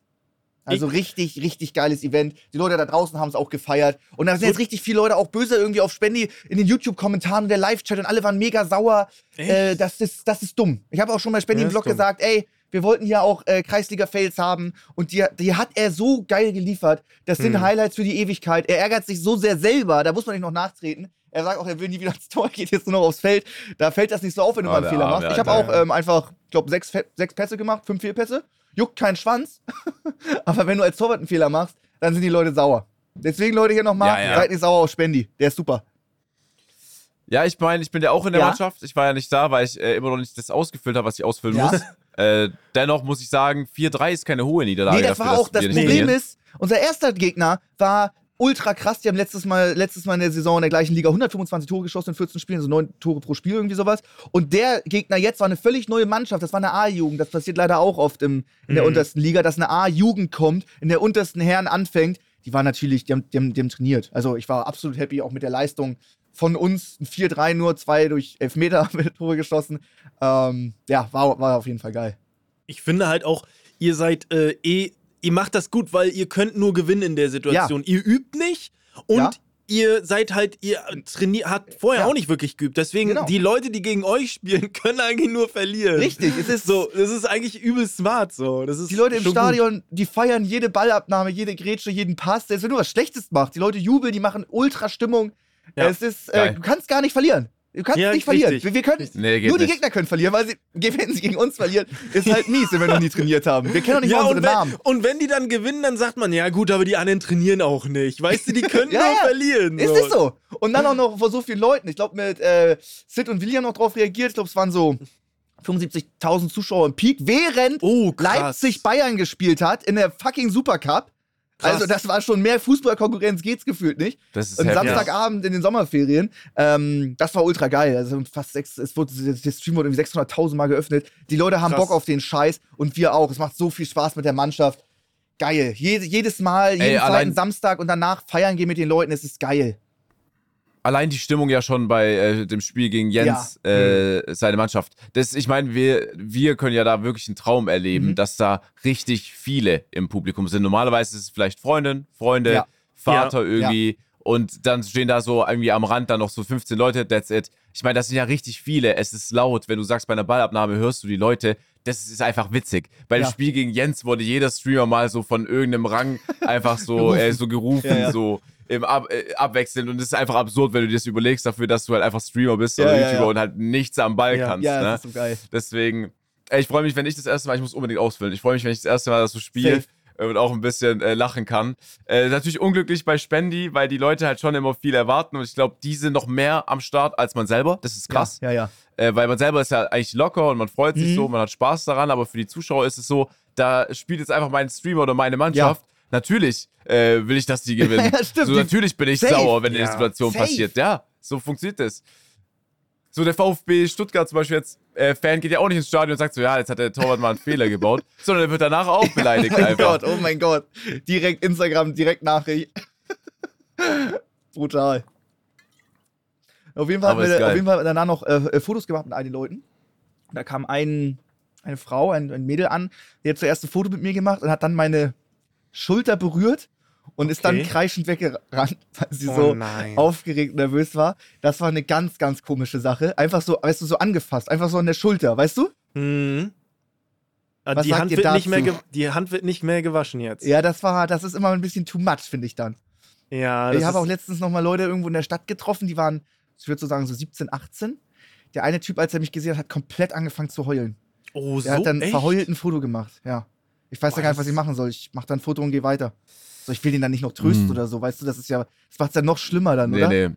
Speaker 2: Also richtig, richtig geiles Event. Die Leute da draußen haben es auch gefeiert. Und da sind jetzt richtig viele Leute auch böse irgendwie auf Spendi in den YouTube-Kommentaren und der Live-Chat und alle waren mega sauer. Äh, das, ist, das ist dumm. Ich habe auch schon bei Spendi im Blog
Speaker 1: dumm.
Speaker 2: gesagt, ey, wir wollten hier auch äh, Kreisliga-Fails haben und die, die hat er so geil geliefert. Das sind
Speaker 1: Hm.
Speaker 2: Highlights für die Ewigkeit. Er ärgert sich so sehr selber, da muss man nicht noch nachtreten. Er sagt auch, er will nie wieder ins Tor, geht jetzt nur noch aufs Feld. Da fällt das nicht so auf, wenn du
Speaker 3: Oh,
Speaker 2: mal einen
Speaker 3: der
Speaker 2: Fehler
Speaker 3: Arme,
Speaker 2: machst. Ich habe auch ähm, einfach, ich glaube, sechs, sechs Pässe gemacht, fünf Fehlpässe. Juckt keinen Schwanz. Aber wenn du als Torwart einen Fehler machst, dann sind die Leute sauer. Deswegen, Leute, hier nochmal,
Speaker 3: Ja, ja.
Speaker 2: seid nicht sauer auf Spendi. Der ist super.
Speaker 3: Ja, ich meine, ich bin ja auch in der
Speaker 2: Ja.
Speaker 3: Mannschaft. Ich war ja nicht da, weil ich äh, immer noch nicht das ausgefüllt habe, was ich ausfüllen
Speaker 2: Ja.
Speaker 3: muss. Äh, dennoch muss ich sagen, 4-3 ist keine hohe Niederlage.
Speaker 2: Nee, das
Speaker 3: dafür,
Speaker 2: war auch, das Problem ist, unser erster Gegner war ultra krass. Die haben letztes Mal, letztes Mal in der Saison in der gleichen Liga 125 Tore geschossen in 14 Spielen, also 9 Tore pro Spiel, irgendwie sowas. Und der Gegner jetzt war eine völlig neue Mannschaft. Das war eine A-Jugend. Das passiert leider auch oft im, in der
Speaker 1: Mhm.
Speaker 2: untersten Liga, dass eine A-Jugend kommt, in der untersten Herren anfängt. Die war natürlich, die haben, die, haben, die haben trainiert. Also ich war absolut happy auch mit der Leistung von uns. Ein 4-3 nur, zwei durch Elfmeter haben wir Tore geschossen. Ähm, ja, war, war auf jeden Fall geil.
Speaker 1: Ich finde halt auch, ihr seid äh, eh, ihr macht das gut, weil ihr könnt nur gewinnen in der Situation. Ihr übt nicht und
Speaker 2: Ja.
Speaker 1: ihr seid halt, ihr trainiert, habt vorher
Speaker 2: Ja.
Speaker 1: auch nicht wirklich geübt. Deswegen,
Speaker 2: Genau.
Speaker 1: die Leute, die gegen euch spielen, können eigentlich nur verlieren.
Speaker 2: Richtig, es ist
Speaker 1: So, das ist eigentlich übel smart so. Das ist
Speaker 2: Die Leute im Stadion, die feiern jede Ballabnahme, jede Grätsche, jeden Pass. Selbst wenn du was Schlechtes machst, die Leute jubeln, die machen Ultra-Stimmung.
Speaker 1: Ja,
Speaker 2: es ist, äh, du kannst gar nicht verlieren. Du kannst
Speaker 1: Ja,
Speaker 2: nicht verlieren.
Speaker 1: richtig.
Speaker 2: Wir, können,
Speaker 3: Nee,
Speaker 2: nur die
Speaker 3: nicht.
Speaker 2: Gegner können verlieren, weil sie, wenn sie gegen uns verlieren, ist halt mies, wenn wir noch nie trainiert haben. Wir kennen doch nicht
Speaker 1: Ja, und
Speaker 2: unsere
Speaker 1: wenn,
Speaker 2: Namen.
Speaker 1: und wenn die dann gewinnen, dann sagt man, ja gut, aber die anderen trainieren auch nicht. Weißt du, die können
Speaker 2: Ja,
Speaker 1: nur
Speaker 2: ja.
Speaker 1: verlieren.
Speaker 2: Ist es so? Und dann auch noch vor so vielen Leuten. Ich glaube, mit äh, Sid und William noch drauf reagiert. Ich glaube, es waren so 75.000 Zuschauer im Peak, während
Speaker 1: Oh.
Speaker 2: Leipzig Bayern gespielt hat in der fucking Supercup.
Speaker 1: Krass.
Speaker 2: Also, das war schon mehr Fußballkonkurrenz, geht's gefühlt nicht.
Speaker 3: Das ist
Speaker 2: Und
Speaker 3: heftig.
Speaker 2: Samstagabend in den Sommerferien, ähm, das war ultra geil. Also fast sechs, es wurde, der Stream wurde irgendwie 600.000 Mal geöffnet. Die Leute haben
Speaker 1: Krass.
Speaker 2: Bock auf den Scheiß und wir auch. Es macht so viel Spaß mit der Mannschaft. Geil. Jede, jedes Mal, jeden
Speaker 3: Ey,
Speaker 2: zweiten Samstag und danach feiern gehen mit den Leuten. Es ist geil.
Speaker 3: Allein die Stimmung ja schon bei äh, dem Spiel gegen Jens, äh, seine Mannschaft. Das, ich meine, wir, wir können ja da wirklich einen Traum erleben,
Speaker 2: Mhm.
Speaker 3: dass da richtig viele im Publikum sind. Normalerweise ist es vielleicht Freundin, Freunde,
Speaker 2: Ja.
Speaker 3: Vater
Speaker 2: Ja.
Speaker 3: irgendwie. Und dann stehen da so irgendwie am Rand dann noch so 15 Leute, that's it. Ich meine, das sind ja richtig viele. Es ist laut. Wenn du sagst, bei einer Ballabnahme hörst du die Leute. Das ist einfach witzig. Bei dem
Speaker 2: Ja.
Speaker 3: Spiel gegen Jens wurde jeder Streamer mal so von irgendeinem Rang einfach so,
Speaker 2: Gerufen.
Speaker 3: äh, so gerufen,
Speaker 2: Ja, ja.
Speaker 3: so im Ab äh, abwechselnd. Und es ist einfach absurd, wenn du dir das überlegst, dafür, dass du halt einfach Streamer bist
Speaker 2: Ja,
Speaker 3: oder
Speaker 2: ja,
Speaker 3: YouTuber
Speaker 2: ja.
Speaker 3: und halt nichts am Ball
Speaker 1: Ja.
Speaker 3: kannst.
Speaker 2: Ja,
Speaker 3: ne?
Speaker 2: das ist so geil.
Speaker 3: Deswegen, ey, ich freue mich, wenn ich das erste Mal, ich muss unbedingt ausfüllen. Ich freue mich, wenn ich das erste Mal das so spiele äh, und auch ein bisschen äh, lachen kann. Äh, natürlich unglücklich bei Spendi, weil die Leute halt schon immer viel erwarten und ich glaube, die sind noch mehr am Start als man selber. Das ist krass.
Speaker 2: Ja, ja.
Speaker 3: Äh, weil man selber ist ja eigentlich locker und man freut sich
Speaker 2: Mhm.
Speaker 3: so, man hat Spaß daran, aber für die Zuschauer ist es so, da spielt jetzt einfach mein Streamer oder meine Mannschaft. Natürlich äh, will ich, dass die gewinnen.
Speaker 2: Ja, stimmt.
Speaker 3: So, natürlich bin ich
Speaker 2: Safe.
Speaker 3: sauer, wenn
Speaker 1: Ja.
Speaker 3: eine Situation
Speaker 2: Safe.
Speaker 3: passiert. Ja, so funktioniert das. So, der VfB Stuttgart zum Beispiel jetzt, äh, Fan geht ja auch nicht ins Stadion und sagt so, ja, jetzt hat der Torwart mal einen Fehler gebaut, sondern er wird danach auch beleidigt
Speaker 2: Oh mein
Speaker 3: einfach.
Speaker 2: Gott, oh mein Gott. Direkt Instagram, direkt Nachricht. Brutal. Auf jeden Fall
Speaker 3: Aber
Speaker 2: haben wir auf jeden Fall danach noch äh, äh, Fotos gemacht mit all den Leuten. Da kam ein, eine Frau, ein, ein Mädel an, die hat zuerst ein Foto mit mir gemacht und hat dann meine Schulter berührt und ist dann
Speaker 1: Okay.
Speaker 2: kreischend weggerannt, weil sie
Speaker 1: Oh
Speaker 2: so
Speaker 1: nein.
Speaker 2: aufgeregt nervös war. Das war eine ganz, ganz komische Sache. Einfach so, weißt du, so angefasst, einfach so an der Schulter, weißt du?
Speaker 1: Mhm. Ah,
Speaker 2: Was
Speaker 1: die, Hand wird nicht mehr
Speaker 2: dazu?
Speaker 1: die Hand wird nicht mehr gewaschen jetzt.
Speaker 2: Ja, das war, das ist immer ein bisschen too much, finde ich dann.
Speaker 1: Ja, das
Speaker 2: ich habe auch letztens noch mal Leute irgendwo in der Stadt getroffen, die waren, ich würde so sagen, so 17, 18. Der eine Typ, als er mich gesehen hat, hat komplett angefangen zu heulen.
Speaker 1: Oh, so
Speaker 2: Er hat dann
Speaker 1: echt?
Speaker 2: verheult ein Foto gemacht, ja. Ich weiß ja gar nicht, was ich machen soll. Ich mache dann ein Foto und gehe weiter. So, ich will den dann nicht noch trösten
Speaker 3: Mhm.
Speaker 2: oder so, weißt du, das ist ja, das macht es ja noch schlimmer dann,
Speaker 3: Nee,
Speaker 2: oder?
Speaker 3: nee.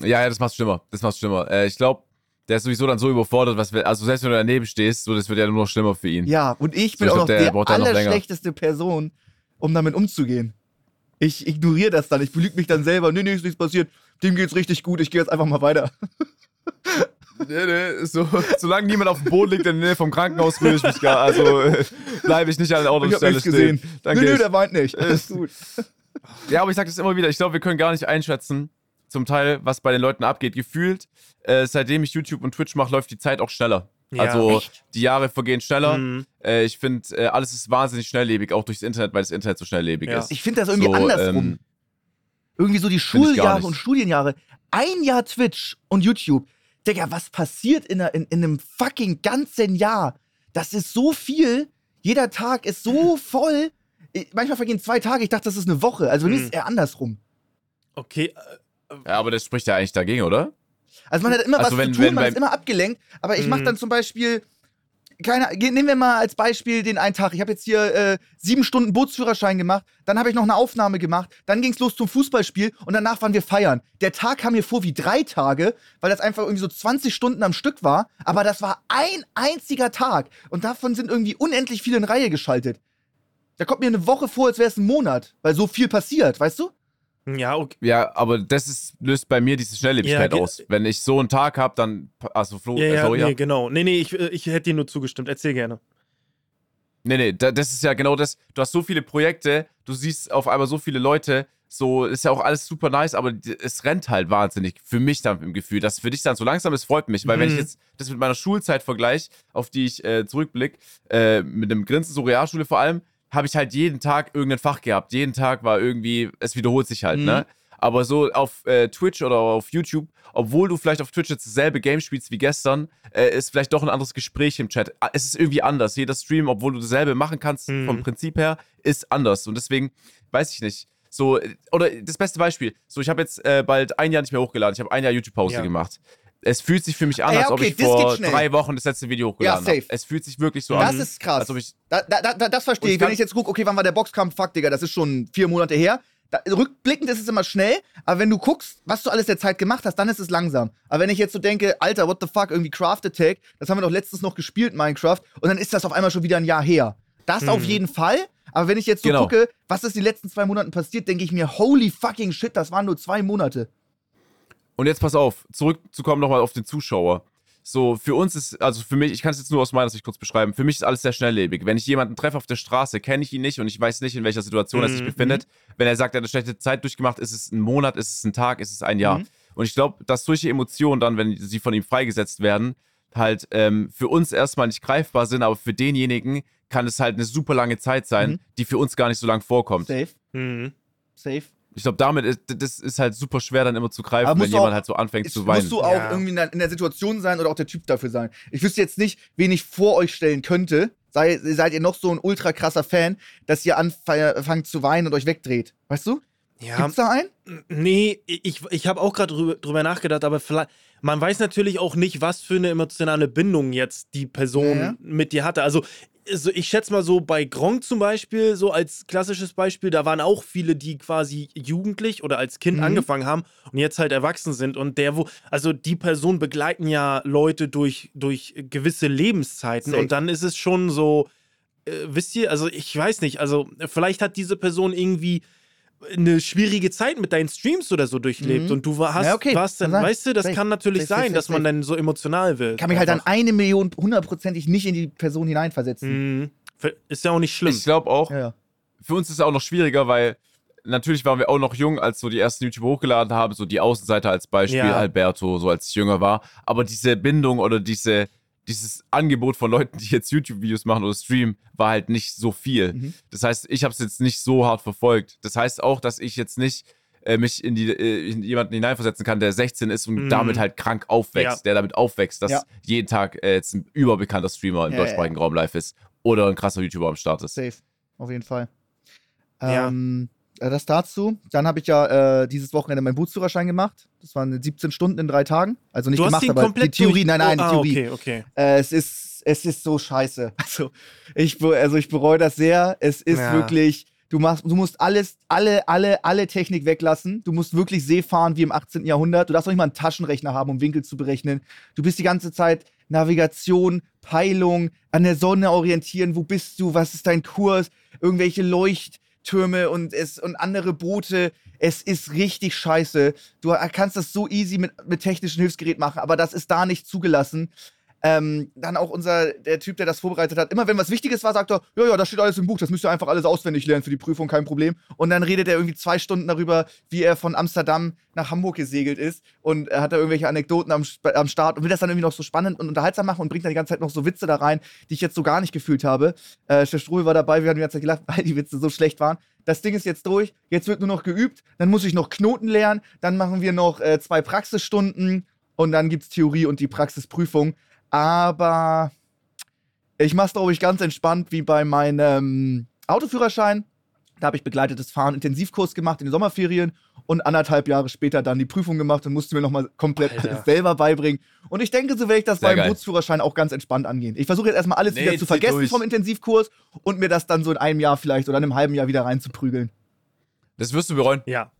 Speaker 3: Ja, ja, das macht's schlimmer. Das macht's schlimmer. Äh, ich glaube, der ist sowieso dann so überfordert, was wir, also selbst wenn du daneben stehst, so, das wird ja nur noch schlimmer für ihn.
Speaker 2: Ja, und ich
Speaker 3: So,
Speaker 2: bin
Speaker 3: ich
Speaker 2: auch noch
Speaker 3: der
Speaker 2: der allerschlechteste Person, um damit umzugehen. Ich ignoriere das dann, ich belüge mich dann selber. Nee, nee, ist nichts passiert. Dem geht's richtig gut, ich gehe jetzt einfach mal weiter.
Speaker 3: Nee, nee, so, solange niemand auf dem Boden liegt in der Nähe vom Krankenhaus, rühre ich mich gar. Also äh, bleibe ich nicht an der und
Speaker 2: Ich hab
Speaker 3: stehen.
Speaker 2: gesehen.
Speaker 3: Dann
Speaker 2: nö, nö, der weint nicht. Alles gut.
Speaker 3: Ja, aber ich sag das immer wieder. Ich glaube, wir können gar nicht einschätzen, zum Teil, was bei den Leuten abgeht. Gefühlt, äh, seitdem ich YouTube und Twitch mache, läuft die Zeit auch schneller.
Speaker 1: Ja,
Speaker 3: also
Speaker 2: echt?
Speaker 3: die Jahre vergehen schneller.
Speaker 1: Mhm.
Speaker 3: Äh, ich finde, äh, alles ist wahnsinnig schnelllebig, auch durchs Internet, weil das Internet so schnelllebig
Speaker 1: Ja.
Speaker 3: ist.
Speaker 2: Ich finde das irgendwie
Speaker 3: So,
Speaker 2: andersrum.
Speaker 3: ähm,
Speaker 2: irgendwie so die Schuljahre und Studienjahre. Ein Jahr Twitch und YouTube. Digga, was passiert in, einer, in, in einem fucking ganzen Jahr? Das ist so viel. Jeder Tag ist so voll. Ich, manchmal vergehen zwei Tage. Ich dachte, das ist eine Woche. Also bei mir
Speaker 1: Mhm.
Speaker 2: ist es eher andersrum.
Speaker 1: Okay,
Speaker 3: ja, aber das spricht ja eigentlich dagegen, oder?
Speaker 2: Also man hat immer
Speaker 3: Also
Speaker 2: was
Speaker 3: wenn-
Speaker 2: zu tun,
Speaker 3: wenn
Speaker 2: man ist immer abgelenkt. Aber ich mache
Speaker 1: Mhm.
Speaker 2: dann zum Beispiel, keine, nehmen wir mal als Beispiel den einen Tag. Ich habe jetzt hier äh, sieben Stunden Bootsführerschein gemacht, dann habe ich noch eine Aufnahme gemacht, dann ging es los zum Fußballspiel und danach waren wir feiern. Der Tag kam mir vor wie drei Tage, weil das einfach irgendwie so 20 Stunden am Stück war. Aber das war ein einziger Tag und davon sind irgendwie unendlich viele in Reihe geschaltet. Da kommt mir eine Woche vor, als wäre es ein Monat, weil so viel passiert, weißt du?
Speaker 1: Ja, okay.
Speaker 3: Ja, aber das ist, löst bei mir diese Schnelllebigkeit
Speaker 1: Ja,
Speaker 3: aus. Wenn ich so einen Tag habe, dann. Also, Flo,
Speaker 1: Ja, ja,
Speaker 3: sorry, ja.
Speaker 1: nee, genau. Nee, nee, ich, äh, ich hätte dir nur zugestimmt. Erzähl gerne.
Speaker 3: Nee, nee, da, das ist ja genau das. Du hast so viele Projekte, du siehst auf einmal so viele Leute, so ist ja auch alles super nice, aber es rennt halt wahnsinnig für mich dann im Gefühl. Das für dich dann so langsam ist, freut mich, weil wenn ich
Speaker 1: Mhm.
Speaker 3: jetzt das mit meiner Schulzeit vergleiche, auf die ich äh, zurückblicke, äh, mit einem Grinsen, so Realschule vor allem, habe ich halt jeden Tag irgendein Fach gehabt. Jeden Tag war irgendwie, es wiederholt sich halt,
Speaker 2: Mhm.
Speaker 3: ne? Aber so auf äh, Twitch oder auf YouTube, obwohl du vielleicht auf Twitch jetzt dasselbe Game spielst wie gestern, äh, ist vielleicht doch ein anderes Gespräch im Chat. Ah, Es ist irgendwie anders. Jeder Stream, obwohl du dasselbe machen kannst,
Speaker 1: Mhm.
Speaker 3: vom Prinzip her, ist anders. Und deswegen, weiß ich nicht. So, äh, oder das beste Beispiel. So, ich habe jetzt äh, bald ein Jahr nicht mehr hochgeladen. Ich habe ein Jahr YouTube-Pause
Speaker 1: Ja.
Speaker 3: gemacht. Es fühlt sich für mich an,
Speaker 2: Ja,
Speaker 3: als ob
Speaker 2: okay,
Speaker 3: ich
Speaker 2: das
Speaker 3: vor
Speaker 2: geht schnell.
Speaker 3: drei Wochen das letzte Video hochgeladen
Speaker 2: Ja,
Speaker 3: habe.
Speaker 2: safe.
Speaker 3: Es fühlt sich wirklich so
Speaker 2: Das
Speaker 3: an.
Speaker 2: ist krass.
Speaker 3: Als ob ich,
Speaker 2: Da, da, da, das verstehe
Speaker 3: ich
Speaker 2: ich. Wenn ich jetzt gucke, okay, wann war der Boxkampf? Fuck, Digga, das ist schon vier Monate her. Rückblickend ist es immer schnell, aber wenn du guckst, was du alles der Zeit gemacht hast, dann ist es langsam. Aber wenn ich jetzt so denke, Alter, what the fuck, irgendwie Craft Attack, das haben wir doch letztens noch gespielt, Minecraft, und dann ist das auf einmal schon wieder ein Jahr her. Das
Speaker 1: Mhm.
Speaker 2: auf jeden Fall. Aber wenn ich jetzt so
Speaker 3: Genau.
Speaker 2: gucke, was ist die letzten zwei Monaten passiert, denke ich mir, holy fucking shit, das waren nur zwei Monate.
Speaker 3: Und jetzt pass auf, zurückzukommen nochmal auf den Zuschauer. So, für uns ist, also für mich, ich kann es jetzt nur aus meiner Sicht kurz beschreiben, für mich ist alles sehr schnelllebig. Wenn ich jemanden treffe auf der Straße, kenne ich ihn nicht und ich weiß nicht, in welcher Situation er sich
Speaker 1: Mhm.
Speaker 3: befindet. Wenn er sagt, er hat eine schlechte Zeit durchgemacht, ist es ein Monat, ist es ein Tag, ist es ein Jahr.
Speaker 2: Mhm.
Speaker 3: Und ich glaube, dass solche Emotionen dann, wenn sie von ihm freigesetzt werden, halt ähm, für uns erstmal nicht greifbar sind, aber für denjenigen kann es halt eine super lange Zeit sein,
Speaker 2: Mhm.
Speaker 3: die für uns gar nicht so lang vorkommt.
Speaker 2: Safe,
Speaker 1: Mhm.
Speaker 2: safe.
Speaker 3: Ich glaube, damit ist das ist halt super schwer dann immer zu greifen,
Speaker 2: Aber
Speaker 3: wenn jemand
Speaker 2: auch-
Speaker 3: halt so anfängt zu weinen.
Speaker 2: musst du auch
Speaker 1: Ja.
Speaker 2: irgendwie in der, in der Situation sein oder auch der Typ dafür sein. Ich wüsste jetzt nicht, wen ich vor euch stellen könnte. Sei, seid ihr noch so ein ultra krasser Fan, dass ihr anfangt zu weinen und euch wegdreht? Weißt du?
Speaker 1: Ja,
Speaker 2: Gibt's da einen?
Speaker 1: nee, ich, ich habe auch gerade drüber, drüber nachgedacht, aber vielleicht, man weiß natürlich auch nicht, was für eine emotionale Bindung jetzt die Person
Speaker 2: Ja.
Speaker 1: mit dir hatte. Also, also ich schätze mal so bei Gronk zum Beispiel, so als klassisches Beispiel, da waren auch viele, die quasi jugendlich oder als Kind
Speaker 2: Mhm.
Speaker 1: angefangen haben und jetzt halt erwachsen sind. Und der, wo, also die Personen begleiten ja Leute durch, durch gewisse Lebenszeiten
Speaker 2: Safe.
Speaker 1: und dann ist es schon so, äh, wisst ihr, also ich weiß nicht, also vielleicht hat diese Person irgendwie eine schwierige Zeit mit deinen Streams oder so durchlebt
Speaker 2: Mhm.
Speaker 1: und du hast,
Speaker 2: Ja, okay,
Speaker 1: warst dann, weißt du, das
Speaker 2: Safe.
Speaker 1: kann natürlich
Speaker 2: safe,
Speaker 1: sein, dass man dann so emotional wird.
Speaker 2: Kann mich halt dann
Speaker 1: einfach.
Speaker 2: eine Million hundertprozentig nicht in die Person hineinversetzen.
Speaker 1: Mhm. Ist ja auch nicht schlimm.
Speaker 3: Ich glaube auch,
Speaker 2: Ja, ja.
Speaker 3: für uns ist es auch noch schwieriger, weil natürlich waren wir auch noch jung, als so die ersten YouTuber hochgeladen haben, so die Außenseiter als Beispiel,
Speaker 1: Ja.
Speaker 3: Alberto, so als ich jünger war. Aber diese Bindung oder diese, dieses Angebot von Leuten, die jetzt YouTube-Videos machen oder streamen, war halt nicht so viel.
Speaker 2: Mhm.
Speaker 3: Das heißt, ich habe es jetzt nicht so hart verfolgt. Das heißt auch, dass ich jetzt nicht äh, mich in, die, äh, in jemanden hineinversetzen kann, der 16 ist und
Speaker 1: Mhm.
Speaker 3: damit halt krank aufwächst,
Speaker 1: Ja.
Speaker 3: der damit aufwächst, dass
Speaker 2: Ja.
Speaker 3: jeden Tag äh, jetzt ein überbekannter Streamer im
Speaker 2: Ja, ja,
Speaker 3: deutschsprachigen Raum live ist oder ein krasser YouTuber am Start ist.
Speaker 2: Safe, auf jeden Fall.
Speaker 1: Ja.
Speaker 2: Ähm, äh, das dazu. Dann habe ich ja äh, dieses Wochenende meinen Bootsführerschein gemacht. Das waren 17 Stunden in drei Tagen. Also nicht
Speaker 1: du
Speaker 2: gemacht, aber
Speaker 1: komplett
Speaker 2: die Theorie, nein, nein, die
Speaker 1: oh, ah,
Speaker 2: Theorie.
Speaker 1: okay, okay.
Speaker 2: Äh, es ist, es ist so scheiße. Also ich, also ich bereue das sehr. Es ist
Speaker 1: Ja.
Speaker 2: wirklich, du machst, du musst alles, alle, alle, alle Technik weglassen. Du musst wirklich See fahren wie im 18. Jahrhundert. Du darfst auch nicht mal einen Taschenrechner haben, um Winkel zu berechnen. Du bist die ganze Zeit Navigation, Peilung, an der Sonne orientieren. Wo bist du? Was ist dein Kurs? Irgendwelche Leuchttürme und es und andere Boote. Es ist richtig scheiße. Du kannst das so easy mit, mit technischen Hilfsgerät machen, aber das ist da nicht zugelassen. Ähm, dann auch unser, der Typ, der das vorbereitet hat, immer wenn was Wichtiges war, sagt er, ja, ja, das steht alles im Buch, das müsst ihr einfach alles auswendig lernen für die Prüfung, kein Problem. Und dann redet er irgendwie zwei Stunden darüber, wie er von Amsterdam nach Hamburg gesegelt ist und er hat da irgendwelche Anekdoten am, am Start und will das dann irgendwie noch so spannend und unterhaltsam machen und bringt dann die ganze Zeit noch so Witze da rein, die ich jetzt so gar nicht gefühlt habe. Äh, Chef Struhl war dabei, wir haben die ganze Zeit gelacht, weil die Witze so schlecht waren. Das Ding ist jetzt durch, jetzt wird nur noch geübt, dann muss ich noch Knoten lernen, dann machen wir noch äh, zwei Praxisstunden und dann gibt's Theorie und die Praxisprüfung. Aber ich mache es, glaube ich, ganz entspannt wie bei meinem Autoführerschein. Da habe ich begleitetes Fahren Intensivkurs gemacht in den Sommerferien und anderthalb Jahre später dann die Prüfung gemacht und musste mir nochmal komplett
Speaker 1: Alter.
Speaker 2: alles selber beibringen. Und ich denke, so werde ich das
Speaker 3: Sehr
Speaker 2: beim
Speaker 3: geil.
Speaker 2: Bootsführerschein auch ganz entspannt angehen. Ich versuche jetzt erstmal alles
Speaker 3: Nee,
Speaker 2: wieder zu vergessen
Speaker 3: durch.
Speaker 2: vom Intensivkurs und mir das dann so in einem Jahr vielleicht oder in einem halben Jahr wieder reinzuprügeln.
Speaker 3: Das wirst du bereuen.
Speaker 1: Ja.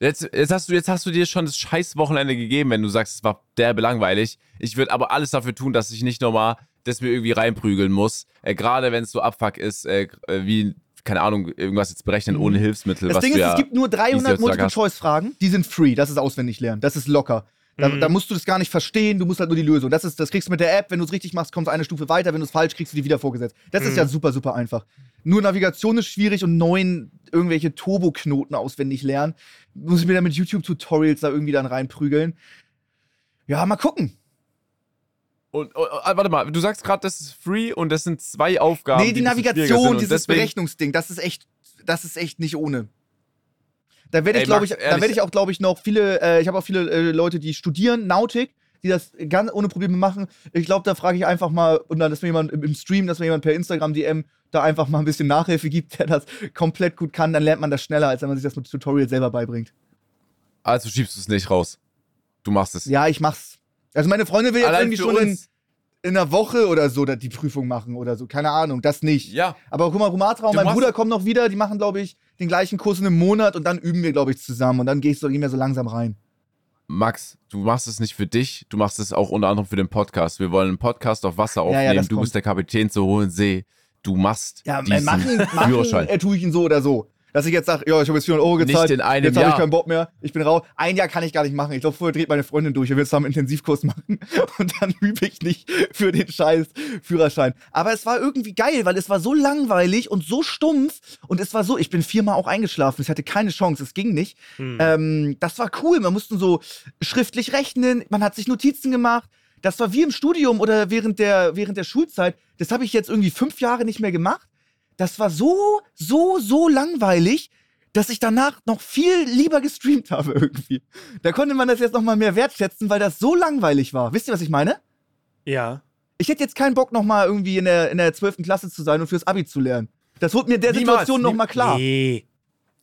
Speaker 3: Jetzt, jetzt, hast du, jetzt hast du dir schon das scheiß Wochenende gegeben, wenn du sagst, es war derbe langweilig. Ich würde aber alles dafür tun, dass ich nicht nochmal das mir irgendwie reinprügeln muss. Äh, Gerade wenn es so Abfuck ist, äh, äh, wie, keine Ahnung, irgendwas jetzt berechnen
Speaker 2: Mhm.
Speaker 3: ohne Hilfsmittel.
Speaker 2: Das Ding ist,
Speaker 3: ja,
Speaker 2: es gibt nur 300
Speaker 3: heutzutage hast.
Speaker 2: Multiple-Choice-Fragen, die sind free, das ist auswendig lernen, das ist locker. Da,
Speaker 1: Mhm.
Speaker 2: da musst du das gar nicht verstehen, du musst halt nur die Lösung. Das, ist, das kriegst du mit der App, wenn du es richtig machst, kommst du eine Stufe weiter, wenn du es falsch kriegst, du die wieder vorgesetzt. Das ist
Speaker 1: Mhm.
Speaker 2: ja super, super einfach. Nur Navigation ist schwierig und neun irgendwelche Turboknoten auswendig lernen. Muss ich mir dann mit YouTube-Tutorials da irgendwie dann reinprügeln. Ja, mal gucken.
Speaker 3: Und, oh, oh, warte mal, du sagst gerade, das ist free und das sind zwei Aufgaben.
Speaker 2: nee, die
Speaker 3: sind
Speaker 2: Navigation, dieses Berechnungsding, das ist echt, das ist echt nicht ohne. Da werde ich, glaube ich, da werde ich auch, glaube ich, noch viele, äh, ich habe auch viele äh, Leute, die studieren Nautik, die das ganz ohne Probleme machen. Ich glaube, da frage ich einfach mal, und dann, dass mir jemand im, im Stream, dass mir jemand per Instagram DM da einfach mal ein bisschen Nachhilfe gibt, der das komplett gut kann, dann lernt man das schneller, als wenn man sich das mit Tutorial selber beibringt.
Speaker 3: Also schiebst du es nicht raus. Du machst es.
Speaker 2: Ja, ich mach's. Also meine Freundin will jetzt
Speaker 3: Allein
Speaker 2: irgendwie schon in, in einer Woche oder so die Prüfung machen oder so. Keine Ahnung, das nicht.
Speaker 3: Ja,
Speaker 2: Aber guck mal, Rumatra und mein Bruder kommen noch wieder, die machen, glaube ich, den gleichen Kurs in einem Monat und dann üben wir, glaube ich, zusammen und dann gehst du, gehen wir so langsam rein.
Speaker 3: Max, du machst es nicht für dich, du machst es auch unter anderem für den Podcast. Wir wollen einen Podcast auf Wasser
Speaker 2: Ja,
Speaker 3: aufnehmen.
Speaker 2: ja, das
Speaker 3: du
Speaker 2: kommt.
Speaker 3: bist der Kapitän zur hohen See. Du machst
Speaker 2: Ja, äh,
Speaker 3: diesen
Speaker 2: machen, machen
Speaker 3: Führerschein.
Speaker 2: äh, tue ich ihn so oder so. Dass ich jetzt sage, ja, ich habe jetzt 400 Euro
Speaker 3: Nicht
Speaker 2: gezahlt,
Speaker 3: in einem
Speaker 2: jetzt habe ich keinen Bock mehr, ich bin raus. Ein Jahr kann ich gar nicht machen. Ich glaube, vorher dreht meine Freundin durch, wir will zusammen einen Intensivkurs machen und dann übe ich nicht für den scheiß Führerschein. Aber es war irgendwie geil, weil es war so langweilig und so stumpf und es war so, ich bin viermal auch eingeschlafen, ich hatte keine Chance, es ging nicht.
Speaker 1: Hm.
Speaker 2: Ähm, das war cool. Man musste so schriftlich rechnen, man hat sich Notizen gemacht. Das war wie im Studium oder während der, während der Schulzeit. Das habe ich jetzt irgendwie fünf Jahre nicht mehr gemacht. Das war so, so, so langweilig, dass ich danach noch viel lieber gestreamt habe irgendwie. Da konnte man das jetzt noch mal mehr wertschätzen, weil das so langweilig war. Wisst ihr, was ich meine?
Speaker 1: ja.
Speaker 2: Ich hätte jetzt keinen Bock, noch mal irgendwie in der, in der 12. Klasse zu sein und fürs Abi zu lernen. Das wurde mir der
Speaker 3: Niemals,
Speaker 2: Situation noch
Speaker 3: nie-
Speaker 2: mal klar.
Speaker 1: Nee.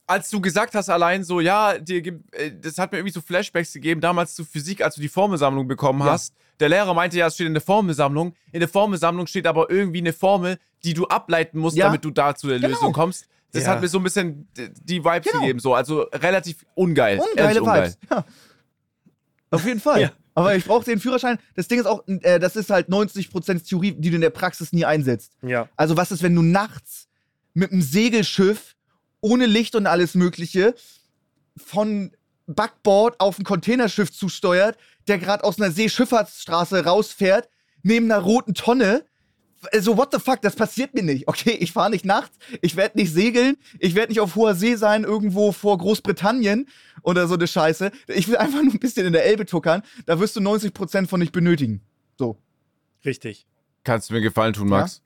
Speaker 3: als du gesagt hast allein so, ja, dir, äh, das hat mir irgendwie so Flashbacks gegeben, damals zu Physik, als du die Formelsammlung bekommen
Speaker 2: Ja.
Speaker 3: hast. Der Lehrer meinte ja, es steht in der Formelsammlung. In der Formelsammlung steht aber irgendwie eine Formel, die du ableiten musst,
Speaker 2: Ja.
Speaker 3: damit du da zu der
Speaker 2: Genau.
Speaker 3: Lösung kommst. Das
Speaker 1: Ja.
Speaker 3: hat mir so ein bisschen die Vibes
Speaker 2: Genau.
Speaker 3: gegeben, so. Also relativ ungeil.
Speaker 2: Ungeile
Speaker 3: ungeil.
Speaker 2: Vibes. Ja. Auf jeden Fall.
Speaker 1: Ja.
Speaker 2: Aber ich brauche den Führerschein. Das Ding ist auch, äh, das ist halt 90% Theorie, die du in der Praxis nie einsetzt.
Speaker 1: Ja.
Speaker 2: Also was ist, wenn du nachts mit einem Segelschiff ohne Licht und alles Mögliche von Backbord auf ein Containerschiff zusteuert, der gerade aus einer Seeschifffahrtsstraße rausfährt, neben einer roten Tonne. Also, what the fuck, das passiert mir nicht. Okay, ich fahre nicht nachts, ich werde nicht segeln, ich werde nicht auf hoher See sein, irgendwo vor Großbritannien oder so eine Scheiße. Ich will einfach nur ein bisschen in der Elbe tuckern, da wirst du 90% von nicht benötigen. So.
Speaker 1: Richtig.
Speaker 3: Kannst du mir Gefallen tun, Max?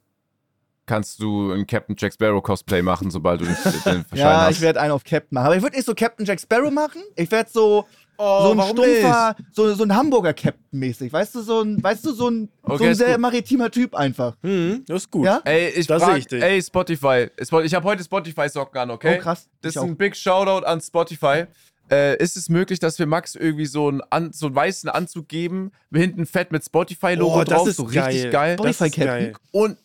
Speaker 3: Kannst du ein Captain Jack Sparrow Cosplay machen, sobald du den, den Schein
Speaker 2: Ja,
Speaker 3: hast?
Speaker 2: ich werde einen auf Captain machen. Aber ich würde nicht so Captain Jack Sparrow machen. Ich werde so,
Speaker 3: oh,
Speaker 2: so ein stumpfer, so, so ein Hamburger Captain mäßig. Weißt du, so ein, weißt du, so ein, so
Speaker 3: Okay,
Speaker 2: ein
Speaker 3: ist
Speaker 2: sehr
Speaker 3: gut.
Speaker 2: maritimer Typ einfach.
Speaker 1: Mhm, das ist gut.
Speaker 2: Ja?
Speaker 3: Ey, ich frag,
Speaker 1: ich dich.
Speaker 3: ey, Spotify. Spot- Ich habe heute Spotify-Socken an, okay?
Speaker 2: Oh, krass.
Speaker 3: Das
Speaker 2: Ich
Speaker 3: ist
Speaker 2: auch.
Speaker 3: ein Big Shoutout an Spotify. Äh, ist es möglich, dass wir Max irgendwie so einen, an, so einen weißen Anzug geben, hinten fett mit Spotify-Logo
Speaker 1: Oh, das
Speaker 3: drauf,
Speaker 1: ist
Speaker 3: so
Speaker 1: geil.
Speaker 3: richtig geil.
Speaker 2: Spotify-Captain.
Speaker 1: geil.
Speaker 3: Und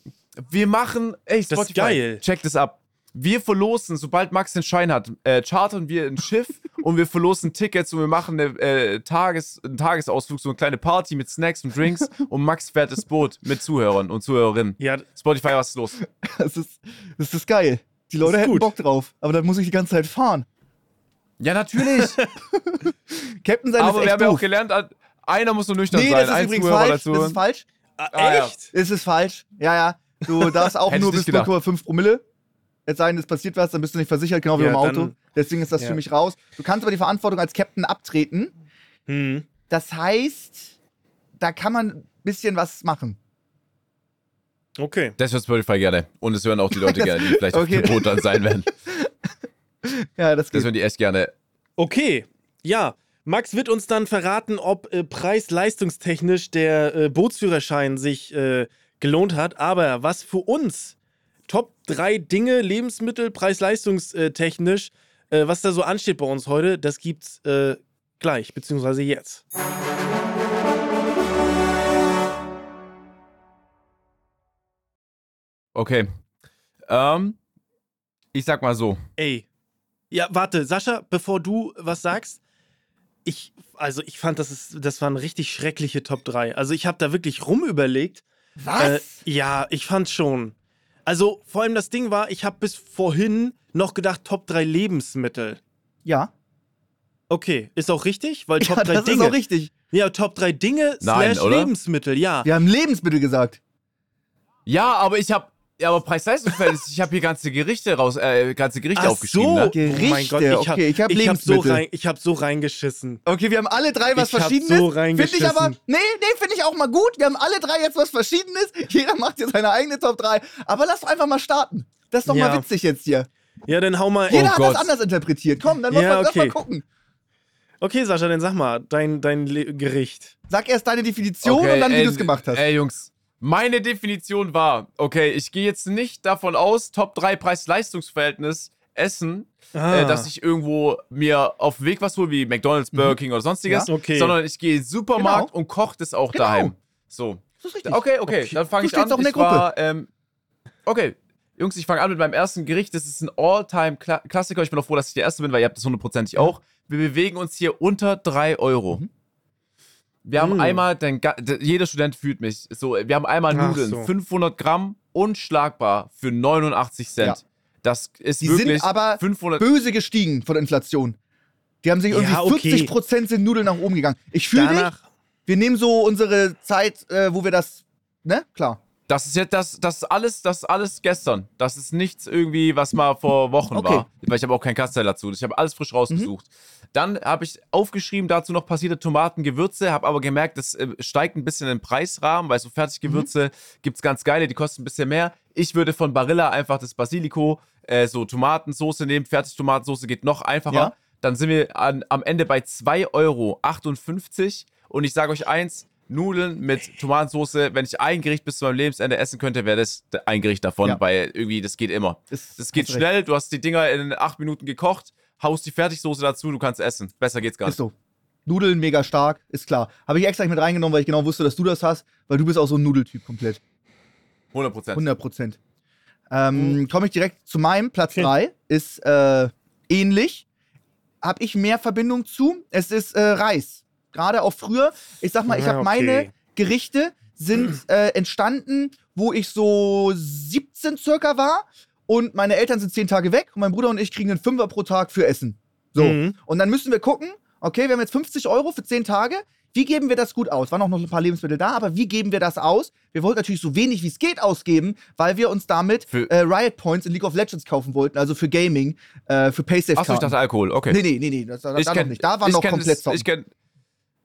Speaker 3: wir machen, ey,
Speaker 1: Das ist
Speaker 3: Spotify,
Speaker 1: geil.
Speaker 3: check das ab. Wir verlosen, sobald Max den Schein hat, äh, chartern wir ein Schiff und wir verlosen Tickets und wir machen eine, äh, Tages-, einen Tagesausflug, so eine kleine Party mit Snacks und Drinks und Max fährt das Boot mit Zuhörern und Zuhörerinnen.
Speaker 1: Ja,
Speaker 3: Spotify, was ist los?
Speaker 2: Das ist, das ist geil. Die Leute
Speaker 1: ist
Speaker 2: hätten
Speaker 1: gut.
Speaker 2: Bock drauf. Aber dann muss ich die ganze Zeit fahren.
Speaker 3: Ja, natürlich.
Speaker 2: Captain sein
Speaker 3: Aber
Speaker 2: ist
Speaker 3: wir
Speaker 2: echt
Speaker 3: haben ja auch gelernt, einer muss so nüchtern
Speaker 2: Nee,
Speaker 3: sein.
Speaker 2: das ist übrigens falsch.
Speaker 3: dazu.
Speaker 2: Das ist falsch.
Speaker 1: Ah,
Speaker 3: Ah, ja.
Speaker 1: echt?
Speaker 2: Es ist falsch. Ja, ja. Du darfst auch nur bis
Speaker 3: gedacht.
Speaker 2: 0,5 Promille. Es sei denn, es passiert was, dann bist du nicht versichert, genau wie
Speaker 1: Ja,
Speaker 2: beim Auto.
Speaker 1: dann-
Speaker 2: Deswegen ist das
Speaker 1: ja.
Speaker 2: für mich raus. Du kannst aber die Verantwortung als Captain abtreten.
Speaker 1: Mhm.
Speaker 2: Das heißt, da kann man ein bisschen was machen.
Speaker 1: Okay.
Speaker 3: Das hört Spotify gerne. Und es hören auch die Leute gerne, die vielleicht
Speaker 2: Okay.
Speaker 3: auf dem Boot dann sein werden.
Speaker 2: Ja, das
Speaker 3: Das
Speaker 2: geht.
Speaker 3: hören die echt gerne.
Speaker 1: Okay. Ja. Max wird uns dann verraten, ob äh, preis-leistungstechnisch der äh, Bootsführerschein sich äh, gelohnt hat. Aber was für uns Top 3 Dinge, Lebensmittel, preis-leistungstechnisch, äh, was da so ansteht bei uns heute, das gibt's äh, gleich, beziehungsweise jetzt.
Speaker 3: Okay. Ähm, ich sag mal so.
Speaker 1: Ey. Ja, warte, Sascha, bevor du was sagst, ich, also ich fand, das, ist, das waren richtig schreckliche Top 3. Also ich habe da wirklich rumüberlegt.
Speaker 2: Was?
Speaker 1: Äh, ja, ich fand schon. Also vor allem das Ding war, ich habe bis vorhin noch gedacht, Top 3 Lebensmittel.
Speaker 2: ja.
Speaker 1: Okay, ist auch richtig? Weil Top
Speaker 2: ja,
Speaker 1: 3
Speaker 2: das
Speaker 1: Dinge.
Speaker 2: ist auch richtig.
Speaker 1: Ja, Top 3 Dinge
Speaker 3: Nein,
Speaker 1: slash
Speaker 3: oder?
Speaker 1: Lebensmittel, ja.
Speaker 2: Wir haben Lebensmittel gesagt.
Speaker 3: Ja, aber ich hab. Ja, aber Preis-Leistungsverhältnis, ich habe hier ganze Gerichte raus, äh, ganze Gerichte
Speaker 1: Ach
Speaker 3: aufgeschrieben.
Speaker 1: so.
Speaker 3: Ne?
Speaker 2: Gerichte,
Speaker 1: oh mein Gott, ich hab,
Speaker 2: okay, ich hab
Speaker 1: ich hab so, rein, ich hab so reingeschissen.
Speaker 2: Okay, wir haben alle drei was
Speaker 1: Ich hab
Speaker 2: Verschiedenes.
Speaker 1: so
Speaker 2: finde ich aber,
Speaker 1: reingeschissen.
Speaker 2: nee, nee, finde ich auch mal gut. Wir haben alle drei jetzt was Verschiedenes. Jeder macht jetzt seine eigene Top 3. Aber lass doch einfach mal starten. Das ist doch
Speaker 1: Ja.
Speaker 2: mal witzig jetzt hier.
Speaker 1: Ja, dann hau mal.
Speaker 2: Jeder
Speaker 3: Oh
Speaker 2: hat
Speaker 3: Gott.
Speaker 2: das anders interpretiert. Komm, dann lass,
Speaker 1: Ja,
Speaker 2: mal, lass
Speaker 1: okay.
Speaker 2: mal gucken.
Speaker 1: Okay, Sascha, dann sag mal, dein, dein Le Gericht.
Speaker 2: Sag erst deine Definition und dann, wie du es gemacht hast.
Speaker 3: Ey, Jungs. Meine Definition war, okay, ich gehe jetzt nicht davon aus, Top 3 Preis-Leistungs-Verhältnis Essen,
Speaker 1: Ah.
Speaker 3: äh, dass ich irgendwo mir auf Weg was hole, wie McDonalds, Burger King oder sonstiges,
Speaker 1: Ja, okay.
Speaker 3: sondern ich gehe in den Supermarkt
Speaker 2: Genau.
Speaker 3: und koche das auch
Speaker 2: Genau.
Speaker 3: daheim. So.
Speaker 2: Das ist richtig.
Speaker 3: Okay, okay,
Speaker 1: Okay.
Speaker 3: dann fange ich an.
Speaker 2: auch in der
Speaker 3: ich war, ähm, okay, Jungs, ich fange an mit meinem ersten Gericht. Das ist ein All-Time-Klassiker. Ich bin auch froh, dass ich der Erste bin, weil ihr habt das hundertprozentig auch. Wir bewegen uns hier unter 3 Euro.
Speaker 2: Mhm.
Speaker 3: Wir haben
Speaker 1: Mhm.
Speaker 3: einmal, den, jeder Student fühlt mich so, wir haben einmal
Speaker 1: Ach
Speaker 3: Nudeln,
Speaker 1: so.
Speaker 3: 500 Gramm, unschlagbar für 89 Cent.
Speaker 2: Ja.
Speaker 3: Das ist
Speaker 2: Die
Speaker 3: wirklich
Speaker 2: sind aber
Speaker 3: 500.
Speaker 2: böse gestiegen von der Inflation. Die haben sich irgendwie
Speaker 1: Ja, okay.
Speaker 2: 40% sind Nudeln nach oben gegangen. Ich fühle dich. Wir nehmen so unsere Zeit, äh, wo wir das, ne? Klar.
Speaker 3: Das ist jetzt das, das ist alles, das ist alles gestern. Das ist nichts irgendwie, was mal vor Wochen
Speaker 2: Okay.
Speaker 3: war. Weil ich habe auch keinen Kastel dazu. Ich habe alles frisch rausgesucht. Dann habe ich aufgeschrieben dazu noch passierte Tomaten, Gewürze, habe aber gemerkt, das äh, steigt ein bisschen im Preisrahmen, weil so Fertiggewürze gibt es ganz geile, die kosten ein bisschen mehr. Ich würde von Barilla einfach das Basilico, äh, so Tomatensoße nehmen, Fertigtomatensoße geht noch einfacher.
Speaker 2: Ja.
Speaker 3: Dann sind wir an, am Ende bei 2,58 Euro. Und ich sage euch eins, Nudeln mit Tomatensauce, wenn ich ein Gericht bis zu meinem Lebensende essen könnte, wäre das ein Gericht davon,
Speaker 2: Ja.
Speaker 3: weil irgendwie das geht immer.
Speaker 2: Das,
Speaker 3: Das geht
Speaker 2: hast recht.
Speaker 3: schnell, du hast die Dinger in acht Minuten gekocht, haust die Fertigsoße dazu, du kannst essen. Besser geht's gar
Speaker 2: Ist
Speaker 3: nicht.
Speaker 2: so. Nudeln mega stark, ist klar. Habe ich extra nicht mit reingenommen, weil ich genau wusste, dass du das hast, weil du bist auch so ein Nudeltyp komplett.
Speaker 3: 100 Prozent.
Speaker 2: 100 Prozent. Ähm, Komme ich direkt zu meinem Platz
Speaker 1: Okay.
Speaker 2: 3. Ist äh, ähnlich. Habe ich mehr Verbindung zu. Es ist äh, Reis. Gerade auch früher. Ich sag mal, ich
Speaker 1: Ah,
Speaker 2: habe
Speaker 1: okay.
Speaker 2: meine Gerichte sind äh, entstanden, wo ich so 17 circa war. Und meine Eltern sind 10 Tage weg. Und mein Bruder und ich kriegen einen Fünfer pro Tag für Essen. So.
Speaker 1: Mhm.
Speaker 2: Und dann müssen wir gucken, okay, wir haben jetzt 50 Euro für 10 Tage. Wie geben wir das gut aus? Waren auch noch ein paar Lebensmittel da, aber wie geben wir das aus? Wir wollten natürlich so wenig wie es geht ausgeben, weil wir uns damit äh, Riot Points in League of Legends kaufen wollten, also für Gaming, äh, für Paysafe
Speaker 3: Achso, ich dachte Alkohol, okay.
Speaker 2: Nee, nee, nee, nee, das,
Speaker 3: ich
Speaker 2: da
Speaker 3: kenn-
Speaker 2: noch nicht. Da war noch komplett
Speaker 3: das,
Speaker 2: zocken.
Speaker 3: ich kenn,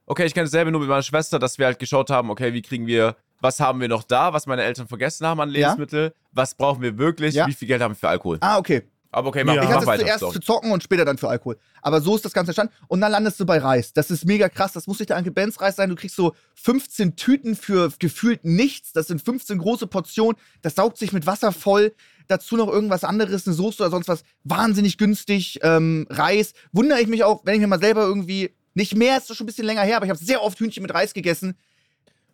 Speaker 3: Okay, ich kenne dasselbe nur mit meiner Schwester, dass wir halt geschaut haben, okay, wie kriegen wir was haben wir noch da, was meine Eltern vergessen haben an
Speaker 2: Ja.
Speaker 3: Lebensmittel, was brauchen wir wirklich,
Speaker 2: Ja.
Speaker 3: wie viel Geld haben wir für Alkohol.
Speaker 2: Ah, okay.
Speaker 3: Aber okay, mach,
Speaker 1: Ja.
Speaker 2: Ich
Speaker 3: mach
Speaker 2: hatte es
Speaker 3: weiter.
Speaker 2: zuerst
Speaker 3: sorry.
Speaker 2: zu zocken und später dann für Alkohol. Aber so ist das Ganze entstanden. Und dann landest du bei Reis. Das ist mega krass. Das muss nicht der Uncle Ben's Reis sein. Du kriegst so 15 Tüten für gefühlt nichts. Das sind 15 große Portionen. Das saugt sich mit Wasser voll. Dazu noch irgendwas anderes, eine Soße oder sonst was. Wahnsinnig günstig. Ähm, Reis. Wundere ich mich auch, wenn ich mir mal selber irgendwie. Nicht mehr, ist schon ein bisschen länger her, aber ich habe sehr oft Hühnchen mit Reis gegessen.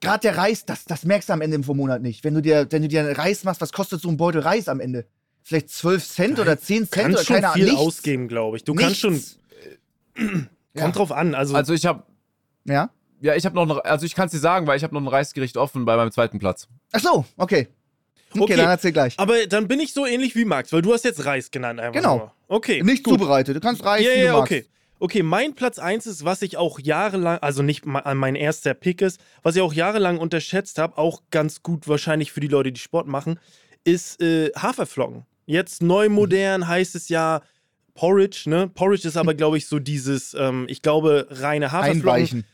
Speaker 2: Gerade der Reis, das, das merkst du am Ende vom Monat nicht. Wenn du dir, wenn du dir einen Reis machst, was kostet so ein Beutel Reis am Ende? Vielleicht 12 Cent oder 10 Cent
Speaker 1: Kannst
Speaker 2: oder
Speaker 1: schon
Speaker 2: keine Ahnung.
Speaker 1: viel
Speaker 2: nichts.
Speaker 1: ausgeben, glaube ich. Du kannst schon.
Speaker 2: Nichts.
Speaker 1: Kommt
Speaker 2: Ja.
Speaker 1: drauf an. Also,
Speaker 3: Also ich habe,
Speaker 2: Ja?
Speaker 3: ja, ich habe noch, ein- also ich kann es dir sagen, weil ich habe noch ein Reisgericht offen bei meinem zweiten Platz.
Speaker 2: Ach so, okay. Okay,
Speaker 1: Okay.
Speaker 2: dann erzähl gleich.
Speaker 1: aber dann bin ich so ähnlich wie Max, weil du hast jetzt Reis genannt einfach.
Speaker 2: Genau.
Speaker 1: Nur. Okay.
Speaker 2: Nicht
Speaker 1: gut.
Speaker 2: zubereitet. Du kannst Reis,
Speaker 1: Ja,
Speaker 2: wie du
Speaker 1: ja,
Speaker 2: magst.
Speaker 1: okay. Okay, mein Platz 1 ist, was ich auch jahrelang, also nicht ma- mein erster Pick ist, was ich auch jahrelang unterschätzt habe, auch ganz gut wahrscheinlich für die Leute, die Sport machen, ist äh, Haferflocken. Jetzt neu modern heißt es ja Porridge, ne? Porridge ist aber, glaube ich, so dieses, ähm, ich glaube, reine Haferflocken.
Speaker 2: Einweichen.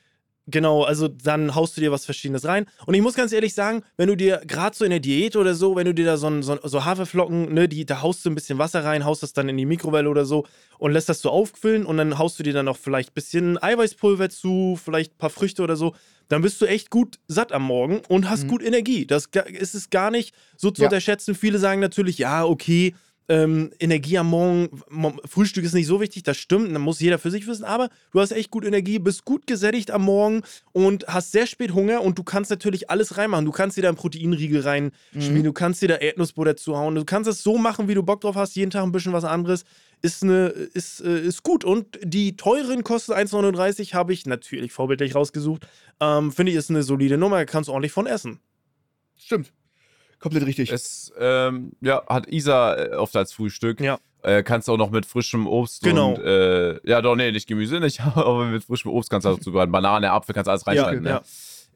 Speaker 1: Genau, also dann haust du dir was Verschiedenes rein. Und ich muss ganz ehrlich sagen, wenn du dir gerade so in der Diät oder so, wenn du dir da so, ein- so, so Haferflocken, ne, die, da haust du ein bisschen Wasser rein, haust das dann in die Mikrowelle oder so und lässt das so aufquillen und dann haust du dir dann noch vielleicht ein bisschen Eiweißpulver zu, vielleicht ein paar Früchte oder so, dann bist du echt gut satt am Morgen und hast
Speaker 2: Mhm.
Speaker 1: gut Energie. Das ist es gar nicht so zu
Speaker 2: Ja.
Speaker 1: unterschätzen. Viele sagen natürlich, ja, okay, ähm, Energie am Morgen, Mo- Frühstück ist nicht so wichtig, das stimmt, dann muss jeder für sich wissen, aber du hast echt gut Energie, bist gut gesättigt am Morgen und hast sehr spät Hunger und du kannst natürlich alles reinmachen. Du kannst dir da einen Proteinriegel reinspielen,
Speaker 2: Mhm.
Speaker 1: du kannst dir da Erdnussbutter zuhauen, du kannst es so machen, wie du Bock drauf hast, jeden Tag ein bisschen was anderes. Ist, eine, ist, äh, ist gut. Und die teuren kosten 1,39, habe ich natürlich vorbildlich rausgesucht. Ähm, Finde ich, ist eine solide Nummer, kannst ordentlich von essen.
Speaker 2: Stimmt. Komplett richtig.
Speaker 3: Es, ähm, ja, hat Isa äh, oft als Frühstück.
Speaker 1: Ja.
Speaker 3: Äh, kannst auch noch mit frischem Obst
Speaker 1: Genau.
Speaker 3: und, äh, ja, doch, nee, nicht Gemüse, nicht, aber mit frischem Obst kannst du auch zubereiten. Banane, Apfel, kannst alles reinschneiden.
Speaker 1: ja.
Speaker 3: ne?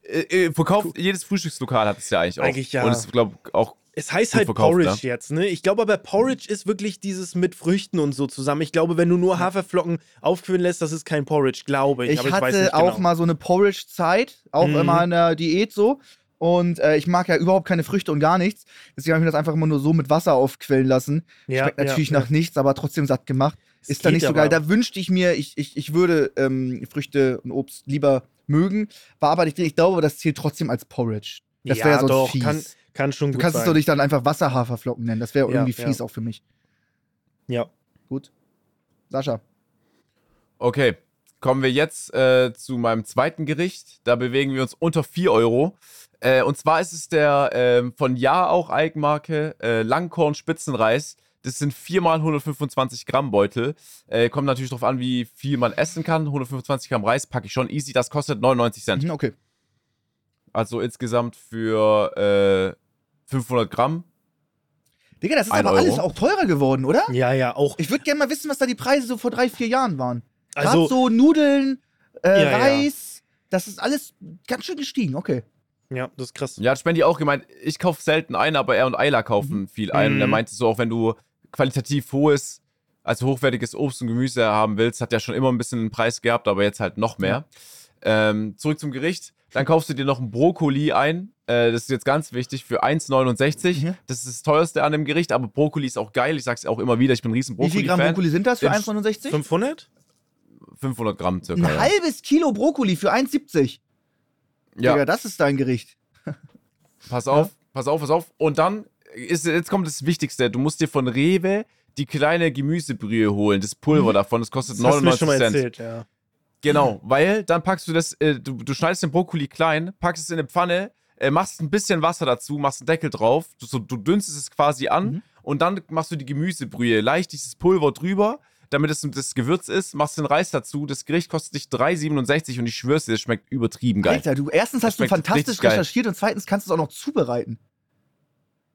Speaker 3: Äh, äh, verkauft, jedes Frühstückslokal hat es ja eigentlich auch.
Speaker 1: Eigentlich ja.
Speaker 3: Und es ist, glaube ich, auch
Speaker 1: Es heißt halt
Speaker 3: verkauft,
Speaker 1: Porridge jetzt, ne? Ich glaube aber, Porridge ist wirklich dieses mit Früchten und so zusammen. Ich glaube, wenn du nur Haferflocken aufquillen lässt, das ist kein Porridge, glaube ich.
Speaker 2: ich
Speaker 1: aber ich
Speaker 2: hatte
Speaker 1: weiß nicht
Speaker 2: auch
Speaker 1: genau.
Speaker 2: mal so eine Porridge-Zeit, auch
Speaker 1: Mhm.
Speaker 2: immer in der Diät so. Und äh, ich mag ja überhaupt keine Früchte und gar nichts. Deswegen habe ich mir das einfach immer nur so mit Wasser aufquellen lassen.
Speaker 1: Ja,
Speaker 2: Schmeckt natürlich
Speaker 1: ja,
Speaker 2: nach nichts, aber trotzdem satt gemacht.
Speaker 1: Es
Speaker 2: Ist da nicht so
Speaker 1: aber.
Speaker 2: geil. Da wünschte ich mir, ich, ich, ich würde ähm, Früchte und Obst lieber mögen. War aber nicht drin. Ich glaube, das zählt trotzdem als Porridge. Das
Speaker 1: Ja,
Speaker 2: wäre sonst
Speaker 1: doch,
Speaker 2: fies.
Speaker 1: kann, kann schon
Speaker 2: du
Speaker 1: gut
Speaker 2: kannst es
Speaker 1: sein.
Speaker 2: doch nicht dann einfach Wasserhaferflocken nennen. Das wäre
Speaker 1: Ja,
Speaker 2: irgendwie
Speaker 1: ja.
Speaker 2: fies auch für mich.
Speaker 1: Ja.
Speaker 2: Gut. Sascha.
Speaker 3: Okay, kommen wir jetzt äh, zu meinem zweiten Gericht. Da bewegen wir uns unter 4 Euro. Äh, und zwar ist es der ähm, von Ja auch Eigenmarke äh, Langkorn Spitzenreis. Das sind 4 mal 125 Gramm Beutel. Äh, kommt natürlich darauf an, wie viel man essen kann. 125 Gramm Reis packe ich schon easy. Das kostet 99 Cent.
Speaker 2: Mhm, Okay.
Speaker 3: Also insgesamt für äh, 500 Gramm.
Speaker 2: Digga, das ist aber alles
Speaker 3: Euro.
Speaker 2: auch teurer geworden, oder?
Speaker 1: ja, ja, auch.
Speaker 2: Ich würde gerne mal wissen, was da die Preise so vor drei, vier Jahren waren. Gerade
Speaker 1: Also,
Speaker 2: so Nudeln, äh,
Speaker 1: Ja, ja.
Speaker 2: Reis, das ist alles ganz schön gestiegen. Okay.
Speaker 1: Ja, das ist krass.
Speaker 3: Ja, hat Spendi auch gemeint, ich kaufe selten ein, aber er und Ayla kaufen viel ein. Und er
Speaker 1: Mhm.
Speaker 3: meinte so, auch wenn du qualitativ hohes, also hochwertiges Obst und Gemüse haben willst, hat ja schon immer ein bisschen einen Preis gehabt, aber jetzt halt noch mehr. Ähm, zurück zum Gericht. Dann kaufst du dir noch ein Brokkoli ein. Äh, das ist jetzt ganz wichtig für 1,69.
Speaker 2: Mhm.
Speaker 3: Das ist das teuerste an dem Gericht, aber Brokkoli ist auch geil. Ich sag's auch immer wieder, ich bin ein riesen
Speaker 2: Wie viel Gramm
Speaker 3: Brokkoli-Fan.
Speaker 2: Brokkoli sind das für
Speaker 3: Den
Speaker 2: 1,69?
Speaker 1: 500?
Speaker 3: 500 Gramm circa.
Speaker 2: Ein
Speaker 3: ja.
Speaker 2: halbes Kilo Brokkoli für 1,70.
Speaker 3: Ja,
Speaker 2: Digga, das ist dein Gericht.
Speaker 3: Pass auf, pass auf, pass auf. Und dann ist, jetzt kommt das Wichtigste. Du musst dir von Rewe die kleine Gemüsebrühe holen, das Pulver davon. Das kostet
Speaker 1: Das hast du mir
Speaker 3: 99
Speaker 1: schon mal
Speaker 3: Cent.
Speaker 1: erzählt, ja.
Speaker 3: Genau, weil dann packst du das, äh, du, du schneidest den Brokkoli klein, packst es in eine Pfanne, äh, machst ein bisschen Wasser dazu, machst einen Deckel drauf, du, so, du dünstest es quasi an
Speaker 2: Mhm.
Speaker 3: und dann machst du die Gemüsebrühe, leicht dieses Pulver drüber, damit es das Gewürz ist, machst den Reis dazu. Das Gericht kostet dich 3,67 und ich schwör's dir, das schmeckt übertrieben geil.
Speaker 2: Alter, du erstens hast du fantastisch recherchiert und zweitens kannst du es auch noch zubereiten.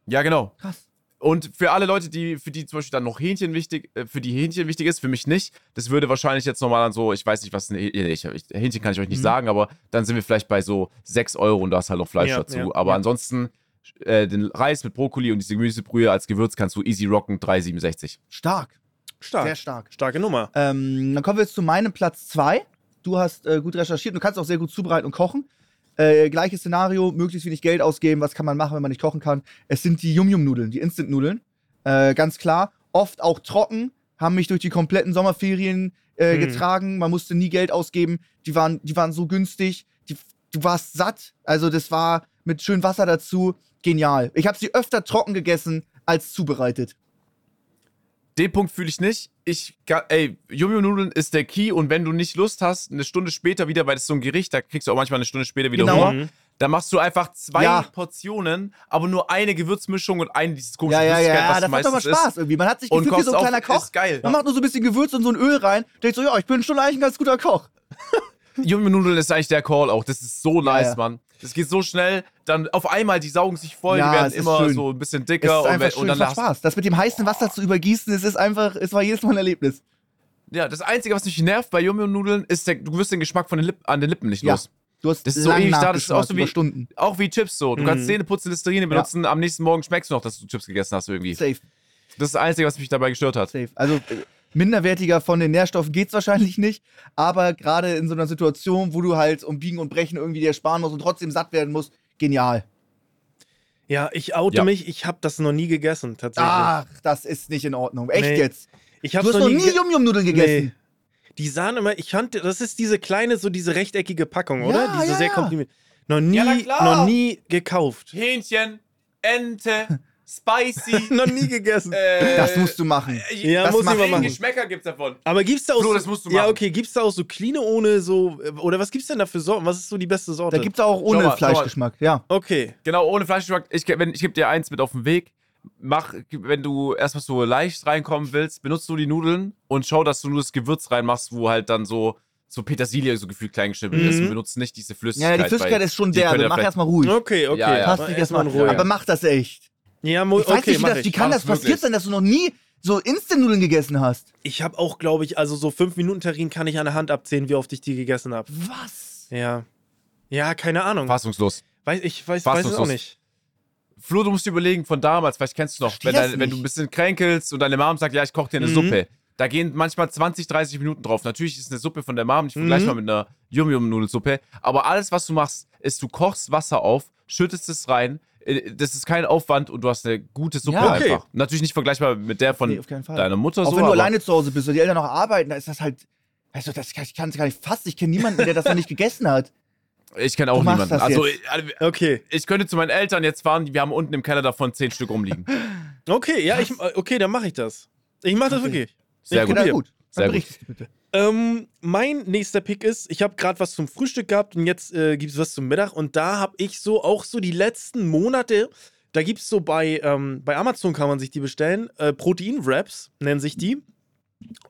Speaker 3: Ja, genau.
Speaker 2: Krass.
Speaker 3: Und für alle Leute, die, für die zum Beispiel dann noch Hähnchen wichtig, äh, für die Hähnchen wichtig ist, für mich nicht, das würde wahrscheinlich jetzt nochmal dann so, ich weiß nicht, was ich, ich, Hähnchen kann ich euch nicht
Speaker 2: Mhm.
Speaker 3: sagen, aber dann sind wir vielleicht bei so 6 Euro und da ist halt noch Fleisch
Speaker 1: Ja,
Speaker 3: dazu.
Speaker 1: ja,
Speaker 3: aber
Speaker 1: ja.
Speaker 3: ansonsten, äh, den Reis mit Brokkoli und diese Gemüsebrühe als Gewürz kannst du easy rocken, 3,67.
Speaker 2: Stark.
Speaker 1: Stark.
Speaker 2: Sehr stark.
Speaker 1: Starke Nummer.
Speaker 2: Ähm, dann kommen wir jetzt zu meinem Platz 2. Du hast äh, gut recherchiert und du kannst auch sehr gut zubereiten und kochen. Äh, gleiches Szenario, möglichst wenig Geld ausgeben. Was kann man machen, wenn man nicht kochen kann? Es sind die Yum-Yum-Nudeln, die Instant-Nudeln. Äh, ganz klar. Oft auch trocken, haben mich durch die kompletten Sommerferien äh,
Speaker 1: Hm.
Speaker 2: getragen. Man musste nie Geld ausgeben. Die waren, die waren so günstig. Die, du warst satt. Also das war mit schön Wasser dazu. Genial. Ich habe sie öfter trocken gegessen als zubereitet.
Speaker 3: Den Punkt fühle ich nicht. Ich, ey, Yum-Yum-Nudeln ist der Key und wenn du nicht Lust hast, eine Stunde später wieder, weil das ist so ein Gericht, da kriegst du auch manchmal eine Stunde später wieder
Speaker 2: Genau.
Speaker 3: Hunger, dann machst du einfach zwei
Speaker 2: Ja.
Speaker 3: Portionen, aber nur eine Gewürzmischung und eine dieses komische
Speaker 2: Ja, ja, ja, das macht doch mal Spaß irgendwie. Man hat sich gefühlt wie so ein kleiner
Speaker 3: auf-
Speaker 2: Koch.
Speaker 3: ist geil.
Speaker 2: Man macht nur so ein bisschen Gewürz und so ein Öl rein. Denkt so, ja, ich bin schon eigentlich ein ganz guter Koch.
Speaker 3: ist. Yum-Yum-Nudeln ist eigentlich der Call auch. Das ist so nice,
Speaker 2: ja.
Speaker 3: Mann. Das geht so schnell, dann auf einmal, die saugen sich voll,
Speaker 2: Ja,
Speaker 3: die werden
Speaker 2: es ist
Speaker 3: immer
Speaker 2: schön.
Speaker 3: so ein bisschen
Speaker 2: Es
Speaker 3: dicker
Speaker 2: ist
Speaker 3: und,
Speaker 2: einfach
Speaker 3: wenn-
Speaker 2: schön,
Speaker 3: und
Speaker 2: es
Speaker 3: dann
Speaker 2: macht Spaß. Das mit dem heißen Wasser zu übergießen, es ist einfach, es war jedes Mal ein Erlebnis.
Speaker 3: Ja, das Einzige, was mich nervt bei Yum-Yum-Nudeln, ist, der, du wirst den Geschmack von den Lippen, an den Lippen nicht
Speaker 2: Ja.
Speaker 3: los.
Speaker 2: Du hast
Speaker 3: Das ist so ewig da, das ist auch so wie-
Speaker 2: Stunden.
Speaker 3: Auch wie Chips so. Du
Speaker 1: Mhm.
Speaker 3: kannst Zähne putzen, Listerine benutzen, am nächsten Morgen schmeckst du noch, dass du Chips gegessen hast irgendwie.
Speaker 2: Safe,
Speaker 3: Das ist das Einzige, was mich dabei gestört hat.
Speaker 2: safe. Also äh, minderwertiger von den Nährstoffen geht's wahrscheinlich nicht, aber gerade in so einer Situation, wo du halt um Biegen und Brechen irgendwie dir sparen musst und trotzdem satt werden musst, genial.
Speaker 1: Ja, ich oute
Speaker 3: Ja.
Speaker 1: mich, ich habe das noch nie gegessen, tatsächlich.
Speaker 2: Ach, das ist nicht in Ordnung. Echt
Speaker 1: Nee.
Speaker 2: jetzt.
Speaker 1: ich
Speaker 2: Du
Speaker 1: habe
Speaker 2: hast noch nie
Speaker 1: ge-
Speaker 2: Yum-Yum-Nudeln gegessen.
Speaker 1: Nee. Die sahen immer, ich fand, das ist diese kleine, so diese rechteckige Packung, oder?
Speaker 2: Ja,
Speaker 1: Diese
Speaker 2: ja,
Speaker 1: sehr
Speaker 2: ja.
Speaker 1: komprimiert. Noch nie, noch nie gekauft.
Speaker 3: Hähnchen, Ente, Spicy.
Speaker 1: noch nie gegessen.
Speaker 3: äh,
Speaker 2: Das musst du machen.
Speaker 1: Ja,
Speaker 2: das
Speaker 1: muss ich mal machen.
Speaker 3: Geschmäcker gibt's davon.
Speaker 1: Aber gibt's da auch
Speaker 3: Flo,
Speaker 1: so,
Speaker 3: das musst du
Speaker 1: Ja,
Speaker 3: machen.
Speaker 1: okay, gibt's da auch so clean ohne so oder was gibt's denn da für Sorten? Was ist so die beste Sorte?
Speaker 2: Da gibt's auch ohne
Speaker 3: mal.
Speaker 2: Fleischgeschmack, ja.
Speaker 1: Okay.
Speaker 3: Genau, ohne Fleischgeschmack. Ich, wenn- ich gebe dir eins mit auf den Weg. Mach, wenn du erstmal so leicht reinkommen willst, benutzt du die Nudeln und schau, dass du nur das Gewürz reinmachst, wo halt dann so, so Petersilie so gefühlt klein geschnitten ist
Speaker 1: Mhm.
Speaker 3: und benutzt nicht diese
Speaker 2: Ja,
Speaker 3: Flüssigkeit.
Speaker 2: die Flüssigkeit ist schon derbe.
Speaker 3: ja
Speaker 2: Mach erstmal ruhig.
Speaker 1: Okay, okay.
Speaker 3: Ja, ja.
Speaker 1: Mach
Speaker 2: dich
Speaker 1: erstmal
Speaker 2: erstmal
Speaker 1: in Ruhe.
Speaker 2: Aber mach das echt.
Speaker 1: Ja,
Speaker 2: Ich weiß
Speaker 1: okay,
Speaker 2: nicht, wie, das,
Speaker 1: ich.
Speaker 2: wie kann das
Speaker 3: es wirklich.
Speaker 2: passiert sein, dass du noch nie so Instant-Nudeln gegessen hast?
Speaker 1: Ich habe auch, glaube ich, also so 5 Minuten Terrin kann ich an der Hand abzählen, wie oft ich die gegessen habe.
Speaker 2: Was?
Speaker 1: Ja. Ja, keine Ahnung.
Speaker 3: Fassungslos.
Speaker 1: Weiß, ich weiß, weiß es auch nicht.
Speaker 3: Flo, du musst dir überlegen, von damals, vielleicht kennst du noch, wenn, dein, wenn du ein bisschen kränkelst und deine Mom sagt, ja, ich koche dir eine
Speaker 1: Mhm.
Speaker 3: Suppe. Da gehen manchmal 20, 30 Minuten drauf. Natürlich ist eine Suppe von der Mom nicht
Speaker 1: Mhm.
Speaker 3: vergleichbar mit einer Yum-Yum-Nudelsuppe. Aber alles, was du machst, ist, du kochst Wasser auf, schüttest es rein. Äh, Das ist kein Aufwand und du hast eine gute Suppe
Speaker 2: Ja,
Speaker 1: okay.
Speaker 3: einfach. Natürlich nicht vergleichbar mit der von
Speaker 2: Nee,
Speaker 3: deiner Mutter
Speaker 2: Auch
Speaker 3: so.
Speaker 2: wenn du alleine zu Hause bist und die Eltern noch arbeiten, da ist das halt. Also, das ich kann es gar nicht fassen. Ich kenne niemanden, der das noch nicht gegessen hat.
Speaker 3: Ich kenne auch niemanden. Also, ich,
Speaker 1: Okay.
Speaker 3: ich könnte zu meinen Eltern jetzt fahren, wir haben unten im Keller davon 10 Stück rumliegen.
Speaker 1: Okay, ja, ich, okay, dann mache ich das. Ich mache das
Speaker 2: Okay.
Speaker 1: wirklich.
Speaker 3: Sehr
Speaker 1: Ich
Speaker 3: gut.
Speaker 2: Gut.
Speaker 3: Sehr gut.
Speaker 2: bitte.
Speaker 1: Ähm, mein nächster Pick ist, ich habe gerade was zum Frühstück gehabt und jetzt äh, gibt es was zum Mittag und da habe ich so auch so die letzten Monate, da gibt es so bei, ähm, bei Amazon kann man sich die bestellen, äh, Protein-Wraps nennen sich die.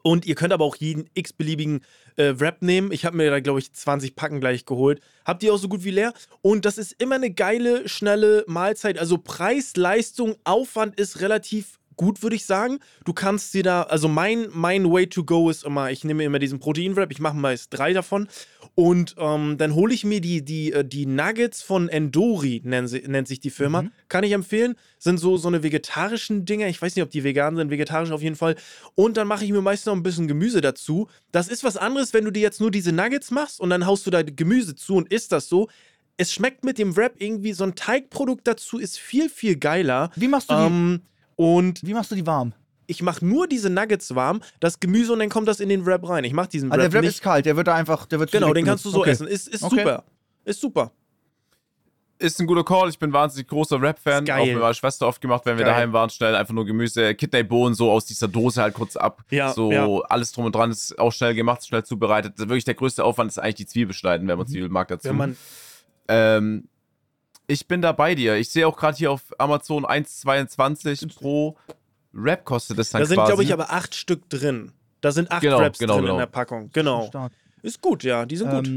Speaker 1: Und ihr könnt aber auch jeden x-beliebigen äh, Wrap nehmen. Ich habe mir da, glaube ich, 20 Packen gleich geholt. Habt ihr auch so gut wie leer? Und das ist immer eine geile, schnelle Mahlzeit. Also Preis, Leistung, Aufwand ist relativ gut, würde ich sagen. Du kannst dir da, also mein, mein Way to go ist immer, ich nehme immer diesen Protein-Wrap, ich mache meist drei davon. Und ähm, dann hole ich mir die, die, äh, die Nuggets von Endori, nennen sie, nennt sich die Firma.
Speaker 2: Mhm.
Speaker 1: Kann ich empfehlen. Sind so, so eine vegetarischen Dinger. Ich weiß nicht, ob die vegan sind, vegetarisch auf jeden Fall. Und dann mache ich mir meist noch ein bisschen Gemüse dazu. Das ist was anderes, wenn du dir jetzt nur diese Nuggets machst und dann haust du da Gemüse zu und isst das so. Es schmeckt mit dem Wrap irgendwie, so ein Teigprodukt dazu ist viel, viel geiler.
Speaker 2: Wie machst du die,
Speaker 1: Ähm, und
Speaker 2: wie machst du die warm?
Speaker 1: ich mache nur diese Nuggets warm, das Gemüse und dann kommt das in den Wrap rein. Ich mache diesen
Speaker 2: Ah,
Speaker 1: Wrap
Speaker 2: der Wrap
Speaker 1: nicht.
Speaker 2: ist kalt, der wird da einfach. Der wird
Speaker 1: genau, den kannst du so
Speaker 2: okay.
Speaker 1: essen. Ist, ist
Speaker 2: Okay.
Speaker 1: super. Ist super.
Speaker 3: Ist ein guter Call. Ich bin wahnsinnig großer Rap-Fan. Auch mit meiner Schwester oft gemacht, wenn wir
Speaker 1: Geil.
Speaker 3: daheim waren, schnell einfach nur Gemüse, Kidneybohnen so aus dieser Dose halt kurz ab.
Speaker 1: Ja,
Speaker 3: so
Speaker 1: ja.
Speaker 3: alles drum und dran ist auch schnell gemacht, schnell zubereitet. Wirklich der größte Aufwand ist eigentlich die Zwiebel schneiden, wenn man Zwiebel mag dazu.
Speaker 1: Wenn man,
Speaker 3: ähm, ich bin da bei dir. Ich sehe auch gerade hier auf Amazon 1,22 pro Rap kostet es dann
Speaker 1: da sind,
Speaker 3: quasi.
Speaker 1: glaube ich, aber acht Stück drin. Da sind acht
Speaker 3: Genau,
Speaker 1: Wraps
Speaker 3: genau,
Speaker 1: drin
Speaker 3: genau.
Speaker 1: in der Packung. Genau. Ist gut, ja. Die sind gut.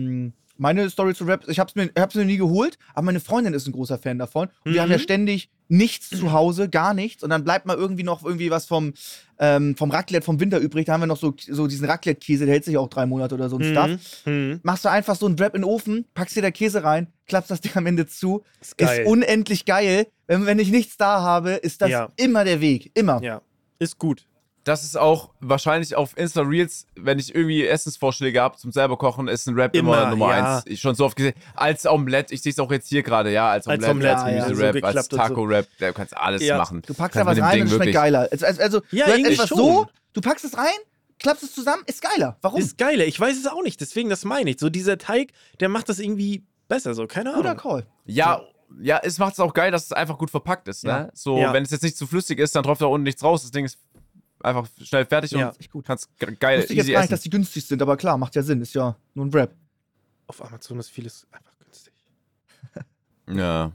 Speaker 2: Meine Story zu Rap, ich hab's mir, ich hab's mir nie geholt, aber meine Freundin ist ein großer Fan davon. Und wir haben ja
Speaker 1: Mhm.
Speaker 2: ständig nichts zu Hause, gar nichts. Und dann bleibt mal irgendwie noch irgendwie was vom, ähm, vom Raclette vom Winter übrig. Da haben wir noch so, so diesen Raclette-Käse, der hält sich auch drei Monate oder so ein Stuff.
Speaker 1: Mhm.
Speaker 2: Machst du einfach so einen Wrap in den Ofen, packst dir da Käse rein, klappst das Ding am Ende zu.
Speaker 1: Ist geil.
Speaker 2: Ist unendlich geil. Wenn, wenn ich nichts da habe, ist das
Speaker 1: Ja.
Speaker 2: immer der Weg. Immer.
Speaker 1: Ja. Ist gut.
Speaker 3: Das ist auch wahrscheinlich auf Insta Reels, wenn ich irgendwie Essensvorschläge habe zum selber kochen, ist ein Rap immer,
Speaker 1: Immer,
Speaker 3: Nummer
Speaker 1: ja.
Speaker 3: eins. Ich schon so oft gesehen. Als Omelette, ich sehe es auch jetzt hier gerade, ja, als
Speaker 1: Als
Speaker 3: Omelette, als,
Speaker 1: Omelette,
Speaker 2: ja,
Speaker 3: Gemüse-Rap,
Speaker 1: so
Speaker 3: als
Speaker 1: so.
Speaker 3: Taco-Rap, da kannst alles
Speaker 1: Ja,
Speaker 3: machen.
Speaker 2: Du packst
Speaker 3: Kannst
Speaker 2: da was rein
Speaker 3: Ding
Speaker 2: und es schmeckt geiler. Also, also, also
Speaker 1: Ja,
Speaker 2: du etwas
Speaker 1: schon.
Speaker 2: so, du packst es rein, klappst es zusammen, ist geiler. Warum?
Speaker 1: Ist geiler. Ich weiß es auch nicht, deswegen das meine ich. So dieser Teig, der macht das irgendwie besser, so keine
Speaker 2: Guter
Speaker 1: Ahnung.
Speaker 2: Call.
Speaker 3: Ja, ja, es macht es auch geil, dass es einfach gut verpackt ist. Ne?
Speaker 2: Ja.
Speaker 3: So,
Speaker 1: Ja.
Speaker 3: wenn es jetzt nicht zu flüssig ist, dann tropft da unten nichts raus. Das Ding ist einfach schnell fertig
Speaker 1: Ja.
Speaker 3: und
Speaker 2: gut.
Speaker 3: kannst ge- geil
Speaker 2: Wusste ich jetzt
Speaker 3: easy
Speaker 2: gar nicht,
Speaker 3: essen.
Speaker 2: dass die günstig sind, aber klar, macht ja Sinn, ist ja nur ein Rap.
Speaker 1: Auf Amazon ist vieles einfach günstig.
Speaker 3: Ja.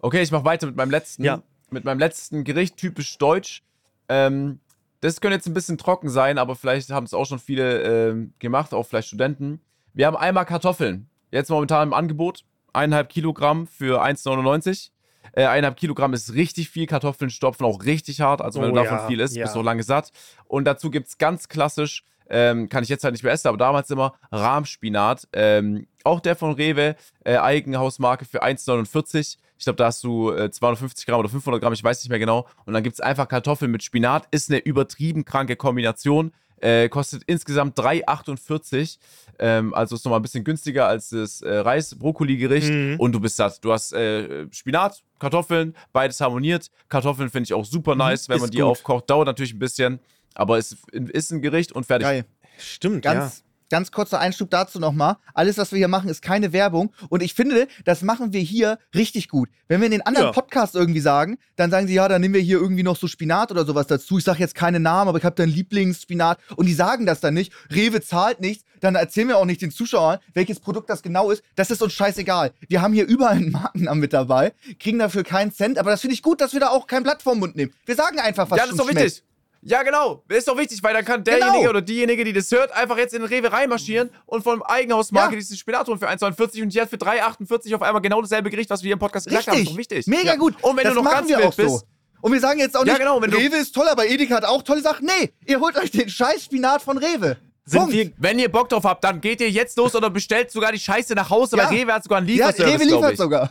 Speaker 3: Okay, ich mache weiter mit meinem letzten.
Speaker 1: Ja.
Speaker 3: Mit meinem letzten Gericht, typisch deutsch. Ähm, das könnte jetzt ein bisschen trocken sein, aber vielleicht haben es auch schon viele ähm, gemacht, auch vielleicht Studenten. Wir haben einmal Kartoffeln. Jetzt momentan im Angebot. Eineinhalb Kilogramm für 1,99. Äh, eineinhalb Kilogramm ist richtig viel. Kartoffeln stopfen auch richtig hart. Also wenn
Speaker 1: Oh
Speaker 3: du davon
Speaker 1: ja,
Speaker 3: viel isst,
Speaker 1: ja.
Speaker 3: bist du lange satt. Und dazu gibt es ganz klassisch, ähm, kann ich jetzt halt nicht mehr essen, aber damals immer Rahmspinat. Ähm, auch der von Rewe, äh, Eigenhausmarke für 1,49. Ich glaube, da hast du äh, 250 Gramm oder 500 Gramm, ich weiß nicht mehr genau. Und dann gibt es einfach Kartoffeln mit Spinat. Ist eine übertrieben kranke Kombination. Äh, kostet insgesamt 3,48. Ähm, also ist nochmal ein bisschen günstiger als das äh, Reis-Brokkoli-Gericht.
Speaker 1: Mhm.
Speaker 3: Und du bist satt. Du hast äh, Spinat, Kartoffeln, beides harmoniert. Kartoffeln finde ich auch super nice, wenn
Speaker 1: Ist
Speaker 3: man die
Speaker 1: gut.
Speaker 3: aufkocht. Dauert natürlich ein bisschen, aber es ist ein Gericht und fertig.
Speaker 2: Geil.
Speaker 1: Stimmt,
Speaker 2: Ganz, ganz kurzer Einschub dazu nochmal. Alles, was wir hier machen, ist keine Werbung. Und ich finde, das machen wir hier richtig gut. Wenn wir in den anderen
Speaker 1: Ja.
Speaker 2: Podcasts irgendwie sagen, dann sagen sie, ja, dann nehmen wir hier irgendwie noch so Spinat oder sowas dazu. Ich sage jetzt keine Namen, aber ich habe deinen Lieblingsspinat. Und die sagen das dann nicht. Rewe zahlt nichts. Dann erzählen wir auch nicht den Zuschauern, welches Produkt das genau ist. Das ist uns scheißegal. Wir haben hier überall einen Markennamen mit dabei, kriegen dafür keinen Cent. Aber das finde ich gut, dass wir da auch kein Blatt vorm Mund nehmen. Wir sagen einfach, was
Speaker 3: ja, das ist doch wichtig. Ja, genau. Ist doch wichtig, weil dann kann derjenige
Speaker 2: Genau.
Speaker 3: oder diejenige, die das hört, einfach jetzt in den Rewe reinmarschieren und von Eigenhausmarke
Speaker 2: Ja.
Speaker 3: dieses Spinat holen für 1,49 und die hat für 3,48 auf einmal genau dasselbe Gericht, was wir hier im Podcast gesagt haben. Ist doch wichtig.
Speaker 2: Mega
Speaker 3: Ja.
Speaker 2: gut.
Speaker 3: Und wenn
Speaker 2: das
Speaker 3: du noch ganz wild
Speaker 2: auch so.
Speaker 3: bist,
Speaker 2: Und wir sagen jetzt auch
Speaker 3: Ja,
Speaker 2: nicht,
Speaker 3: genau, wenn du-
Speaker 2: Rewe ist toll, aber Edeka hat auch tolle Sachen. Nee, ihr holt euch den scheiß Spinat von Rewe.
Speaker 1: Sind wir,
Speaker 3: wenn ihr Bock drauf habt, dann geht ihr jetzt los oder bestellt sogar die Scheiße nach Hause,
Speaker 2: Ja.
Speaker 3: weil Rewe hat sogar einen
Speaker 2: ja,
Speaker 3: Lieferservice,
Speaker 2: Rewe
Speaker 3: glaub
Speaker 2: liefert sogar.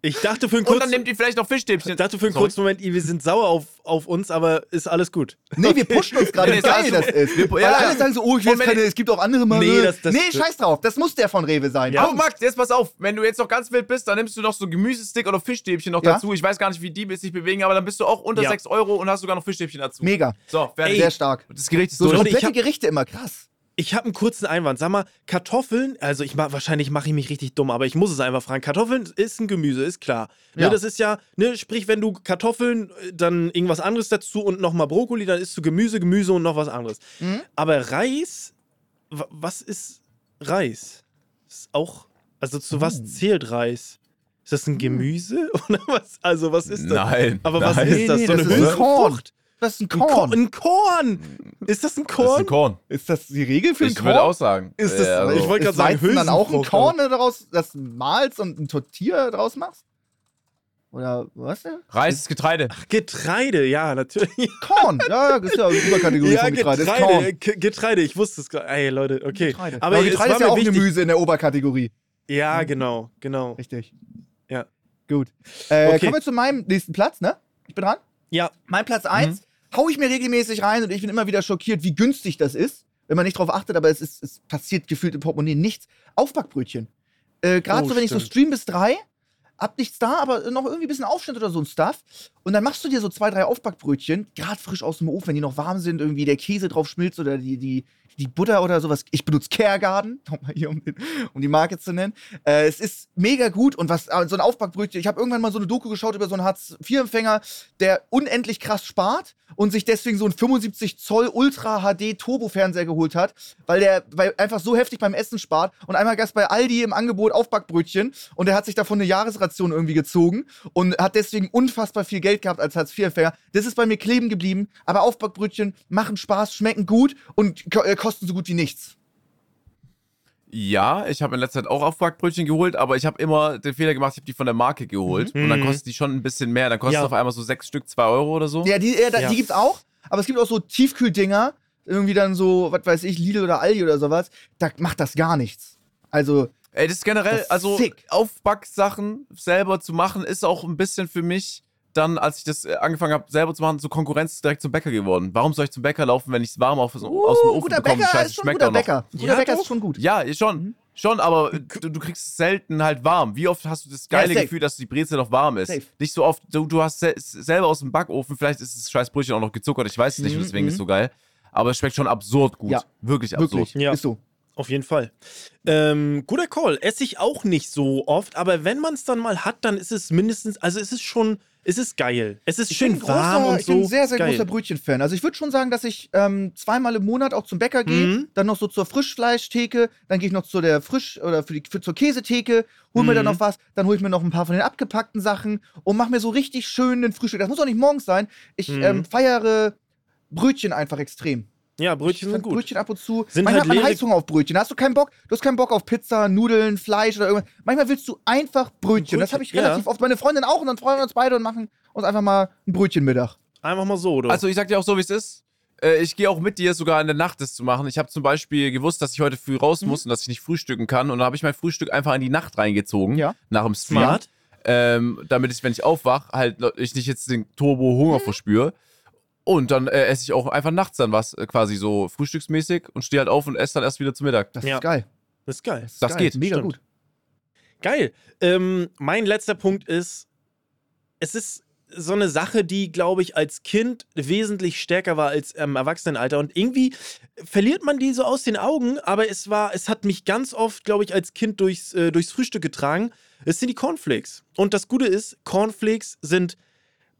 Speaker 1: Ich dachte für einen
Speaker 3: Und dann
Speaker 1: kurzen,
Speaker 3: nehmt ihr vielleicht noch Fischstäbchen.
Speaker 1: ich dachte für einen
Speaker 3: Sorry.
Speaker 1: kurzen Moment, wir sind sauer auf, auf uns, aber ist alles gut.
Speaker 2: Nee, wir pushen uns gerade, wie geil
Speaker 3: ist
Speaker 2: das
Speaker 3: alles
Speaker 2: ist.
Speaker 3: gut.
Speaker 2: Weil
Speaker 3: Ja,
Speaker 2: alle sagen so, oh, ich will
Speaker 3: Und
Speaker 2: jetzt
Speaker 3: wenn
Speaker 2: keine, es gibt auch andere Marken.
Speaker 1: Nee, das- das-
Speaker 2: nee, scheiß drauf, das muss der von Rewe sein.
Speaker 1: Ja.
Speaker 3: Oh, Max, jetzt pass auf. Wenn du jetzt noch ganz wild bist, dann nimmst du noch so Gemüsestick oder Fischstäbchen noch
Speaker 2: Ja.
Speaker 3: dazu. Ich weiß gar nicht, wie die sich bewegen, aber dann bist du auch unter
Speaker 1: Ja.
Speaker 3: 6 Euro und hast sogar noch Fischstäbchen dazu.
Speaker 2: Mega.
Speaker 3: So, fertig.
Speaker 2: Sehr stark.
Speaker 3: Das Gericht ist
Speaker 2: So komplette
Speaker 1: hab-
Speaker 2: Gerichte immer, krass.
Speaker 1: Ich habe einen kurzen Einwand. Sag mal, Kartoffeln, also ich mach, wahrscheinlich mache ich mich richtig dumm, aber ich muss es einfach fragen. Kartoffeln ist ein Gemüse, ist klar. Ne,
Speaker 2: Ja.
Speaker 1: das ist ja, ne, sprich, wenn du Kartoffeln, äh, dann irgendwas anderes dazu und nochmal Brokkoli, dann isst du Gemüse, Gemüse und noch was anderes.
Speaker 2: Mhm.
Speaker 1: Aber Reis, wa- was ist Reis? Ist auch, also zu
Speaker 2: Oh.
Speaker 1: was zählt Reis? Ist das ein Gemüse? Oder was? Also, was ist das?
Speaker 3: Nein.
Speaker 1: Aber was
Speaker 3: nein.
Speaker 1: ist das?
Speaker 2: Nee,
Speaker 1: so
Speaker 2: das
Speaker 1: eine
Speaker 2: Korn.
Speaker 1: Hülsenfrucht?
Speaker 2: Das ist ein
Speaker 1: Ein Korn.
Speaker 2: Korn.
Speaker 1: Ein Korn. Ist das ein
Speaker 3: Das ist
Speaker 1: Korn?
Speaker 3: ein Korn.
Speaker 2: Ist das die Regel für ein
Speaker 3: Ich
Speaker 2: Korn?
Speaker 3: würde auch sagen.
Speaker 1: Ist das-
Speaker 3: Ja, also-
Speaker 1: ich wollte gerade sagen,
Speaker 2: Weizen dann auch ein
Speaker 1: Hülsenfrucht,
Speaker 2: Korn daraus, das malst und ein Tortilla draus machst? Oder was denn?
Speaker 3: Reis ist Getreide.
Speaker 1: Getreide, ja, natürlich.
Speaker 2: Korn. Ja, ja, ist ja eine Überkategorie
Speaker 1: Ja,
Speaker 2: von Getreide. Ist
Speaker 1: Getreide,
Speaker 2: Korn.
Speaker 1: Ge- Getreide, ich wusste es gerade. Ey, Leute, okay.
Speaker 2: Getreide.
Speaker 1: Aber
Speaker 2: Aber Getreide ist ja auch
Speaker 1: wichtig-
Speaker 2: Gemüse in der Oberkategorie.
Speaker 1: Ja, genau, genau.
Speaker 2: Richtig.
Speaker 1: Ja.
Speaker 2: Gut. Äh,
Speaker 1: Okay.
Speaker 2: Kommen wir zu meinem nächsten Platz, ne? Ich bin dran.
Speaker 1: Ja,
Speaker 2: Mein Platz 1 hau ich mir regelmäßig rein und ich bin immer wieder schockiert, wie günstig das ist, wenn man nicht drauf achtet, aber es, ist, es passiert gefühlt im Portemonnaie nichts. Aufbackbrötchen. Äh, Gerade
Speaker 1: Oh,
Speaker 2: so, wenn ich so
Speaker 1: stimmt.
Speaker 2: stream bis drei, hab nichts da, aber noch irgendwie ein bisschen Aufschnitt oder so ein Stuff. Und dann machst du dir so zwei, drei Aufbackbrötchen, gerade frisch aus dem Ofen, wenn die noch warm sind, irgendwie der Käse drauf schmilzt oder die, die, die Butter oder sowas. Ich benutze Caregarden, nochmal hier, um, den, um die Marke zu nennen. Äh, es ist mega gut und was äh, so ein Aufbackbrötchen, ich habe irgendwann mal so eine Doku geschaut über so einen Hartz-IV-Empfänger, der unendlich krass spart und sich deswegen so einen 75 Zoll Ultra HD Turbo-Fernseher geholt hat, weil der weil einfach so heftig beim Essen spart und einmal gab bei Aldi im Angebot Aufbackbrötchen und er hat sich davon eine Jahresration irgendwie gezogen und hat deswegen unfassbar viel Geld gehabt als Hartz-IV-Empfänger. Das ist bei mir kleben geblieben, aber Aufbackbrötchen machen Spaß, schmecken gut und äh, kosten so gut wie nichts.
Speaker 3: Ja, ich habe in letzter Zeit auch Aufbackbrötchen geholt, aber ich habe immer den Fehler gemacht, ich habe die von der Marke geholt. Und dann
Speaker 1: Mhm.
Speaker 3: kostet die schon ein bisschen mehr. Dann kostet
Speaker 1: Ja.
Speaker 3: es auf einmal so sechs Stück, zwei Euro oder so.
Speaker 2: Ja, die, äh, da,
Speaker 1: Ja.
Speaker 2: die gibt's auch, aber es gibt auch so Tiefkühldinger, irgendwie dann so, was weiß ich, Lidl oder Aldi oder sowas, da macht das gar nichts. Also,
Speaker 3: Ey, das ist generell,
Speaker 2: Das ist
Speaker 3: also
Speaker 2: sick.
Speaker 3: Aufbacksachen selber zu machen, ist auch ein bisschen für mich dann, als ich das äh, angefangen habe, selber zu machen, so Konkurrenz direkt zum Bäcker geworden. Warum soll ich zum Bäcker laufen, wenn ich es warm auf, aus dem
Speaker 2: Uh,
Speaker 3: Ofen
Speaker 2: guter
Speaker 3: bekomme?
Speaker 2: Bäcker
Speaker 3: Scheiße, schmeckt
Speaker 2: guter
Speaker 3: auch noch.
Speaker 2: Bäcker. Guter
Speaker 1: Ja,
Speaker 2: Bäcker
Speaker 1: doch.
Speaker 2: ist schon gut.
Speaker 3: Ja, ist schon. Schon, aber du, du kriegst es selten halt warm. Wie oft hast du das geile
Speaker 2: safe.
Speaker 3: Gefühl, dass die Brezel noch warm ist?
Speaker 2: Safe.
Speaker 3: Nicht so oft, du, du hast se selber aus dem Backofen, vielleicht ist das scheiß Brötchen auch noch gezuckert, ich weiß es nicht,
Speaker 2: Mhm,
Speaker 3: deswegen ist
Speaker 2: mhm.
Speaker 3: es so geil. Aber es schmeckt schon absurd gut.
Speaker 2: Ja.
Speaker 3: Wirklich absurd.
Speaker 2: Wirklich.
Speaker 1: Ja.
Speaker 2: Ist so.
Speaker 1: Auf jeden Fall. Ähm, guter Call. Esse ich auch nicht so oft, aber wenn man es dann mal hat, dann ist es mindestens, also es ist schon, es ist geil. Es ist
Speaker 2: Ich
Speaker 1: schön warm
Speaker 2: großer,
Speaker 1: und
Speaker 2: ich
Speaker 1: so.
Speaker 2: bin ein sehr, sehr
Speaker 1: geil.
Speaker 2: großer Brötchen-Fan. Also ich würde schon sagen, dass ich ähm, zweimal im Monat auch zum Bäcker gehe,
Speaker 1: Mhm.
Speaker 2: dann noch so zur Frischfleischtheke, dann gehe ich noch zu der Frisch- oder für die, für, zur Käsetheke, hol mir dann
Speaker 1: Mhm.
Speaker 2: noch was, dann hole ich mir noch ein paar von den abgepackten Sachen und mache mir so richtig schön den Frühstück. Das muss auch nicht morgens sein. Ich
Speaker 1: Mhm.
Speaker 2: ähm, feiere Brötchen einfach extrem.
Speaker 1: Ja, Brötchen sind gut.
Speaker 2: Brötchen ab und zu.
Speaker 1: Sind
Speaker 2: Manchmal
Speaker 1: halt
Speaker 2: hat man Heißhunger auf Brötchen. Hast du keinen Bock? Du hast keinen Bock auf Pizza, Nudeln, Fleisch oder irgendwas. Manchmal willst du einfach Brötchen. Das
Speaker 1: Brötchen,
Speaker 2: habe ich
Speaker 1: ja.
Speaker 2: relativ oft. Meine Freundin auch und dann freuen wir uns beide und machen uns einfach mal ein Brötchenmittag.
Speaker 1: Einfach mal so, oder?
Speaker 3: Also ich sag dir auch so, wie es ist. Äh, Ich gehe auch mit dir sogar in der Nacht das zu machen. Ich habe zum Beispiel gewusst, dass ich heute früh raus
Speaker 2: Mhm.
Speaker 3: muss und dass ich nicht frühstücken kann. Und dann habe ich mein Frühstück einfach in die Nacht reingezogen.
Speaker 2: Ja.
Speaker 3: Nach dem Stream.
Speaker 1: Smart.
Speaker 3: Ähm, damit ich, wenn ich aufwach, halt ich nicht jetzt den Turbo-Hunger verspüre. Und dann äh, esse ich auch einfach nachts dann was, äh, quasi so frühstücksmäßig und stehe halt auf und esse dann erst wieder zu Mittag.
Speaker 2: Das
Speaker 1: Ja.
Speaker 2: ist geil.
Speaker 1: Das ist geil.
Speaker 2: ist
Speaker 3: Das
Speaker 2: geil.
Speaker 3: geht,
Speaker 2: Mega
Speaker 1: stimmt.
Speaker 2: gut.
Speaker 1: Geil. Ähm, mein letzter Punkt ist, es ist so eine Sache, die, glaube ich, als Kind wesentlich stärker war als im Erwachsenenalter. Und irgendwie verliert man die so aus den Augen, aber es war, es hat mich ganz oft, glaube ich, als Kind durchs, äh, durchs Frühstück getragen. Es sind die Cornflakes. Und das Gute ist, Cornflakes sind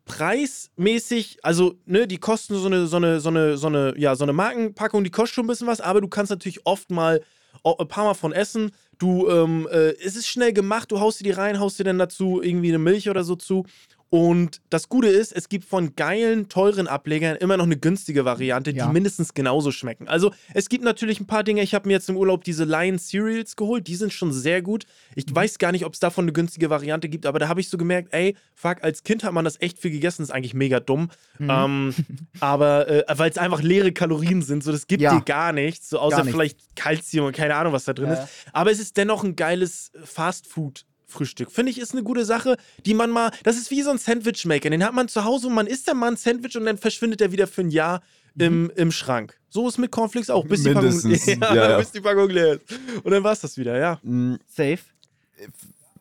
Speaker 1: preismäßig, also, ne, die kosten so eine, so eine, so eine, so eine, ja, so eine Markenpackung, die kostet schon ein bisschen was, aber du kannst natürlich oft mal ein paar Mal von essen. Du, ähm, äh, es ist schnell gemacht, du haust dir die rein, haust dir dann dazu irgendwie eine Milch oder so zu. Und das Gute ist, es gibt von geilen, teuren Ablegern immer noch eine günstige Variante,
Speaker 2: Ja.
Speaker 1: die mindestens genauso schmecken. Also es gibt natürlich ein paar Dinge, ich habe mir jetzt im Urlaub diese Lion Cereals geholt, die sind schon sehr gut. Ich weiß gar nicht, ob es davon eine günstige Variante gibt, aber da habe ich so gemerkt, ey, fuck, als Kind hat man das echt viel gegessen, ist eigentlich mega dumm.
Speaker 2: Mhm.
Speaker 1: Ähm, aber äh, weil es einfach leere Kalorien sind, so das gibt
Speaker 2: Ja.
Speaker 1: dir gar nichts, so außer
Speaker 2: Gar nichts.
Speaker 1: vielleicht Kalzium und keine Ahnung, was da drin
Speaker 2: Ja,
Speaker 1: ist. Aber es ist dennoch ein geiles Fast-Food. Frühstück. Finde ich, ist eine gute Sache, die man mal. Das ist wie so ein Sandwich-Maker. Den hat man zu Hause und man isst dann mal ein Sandwich und dann verschwindet er wieder für ein Jahr im, im Schrank. So ist mit Cornflakes auch. Bis die, Packung,
Speaker 3: Mindestens,
Speaker 1: ja,
Speaker 3: ja, ja.
Speaker 1: bis die Packung leer ist. Und dann war es das wieder, ja.
Speaker 3: Mm,
Speaker 2: Safe.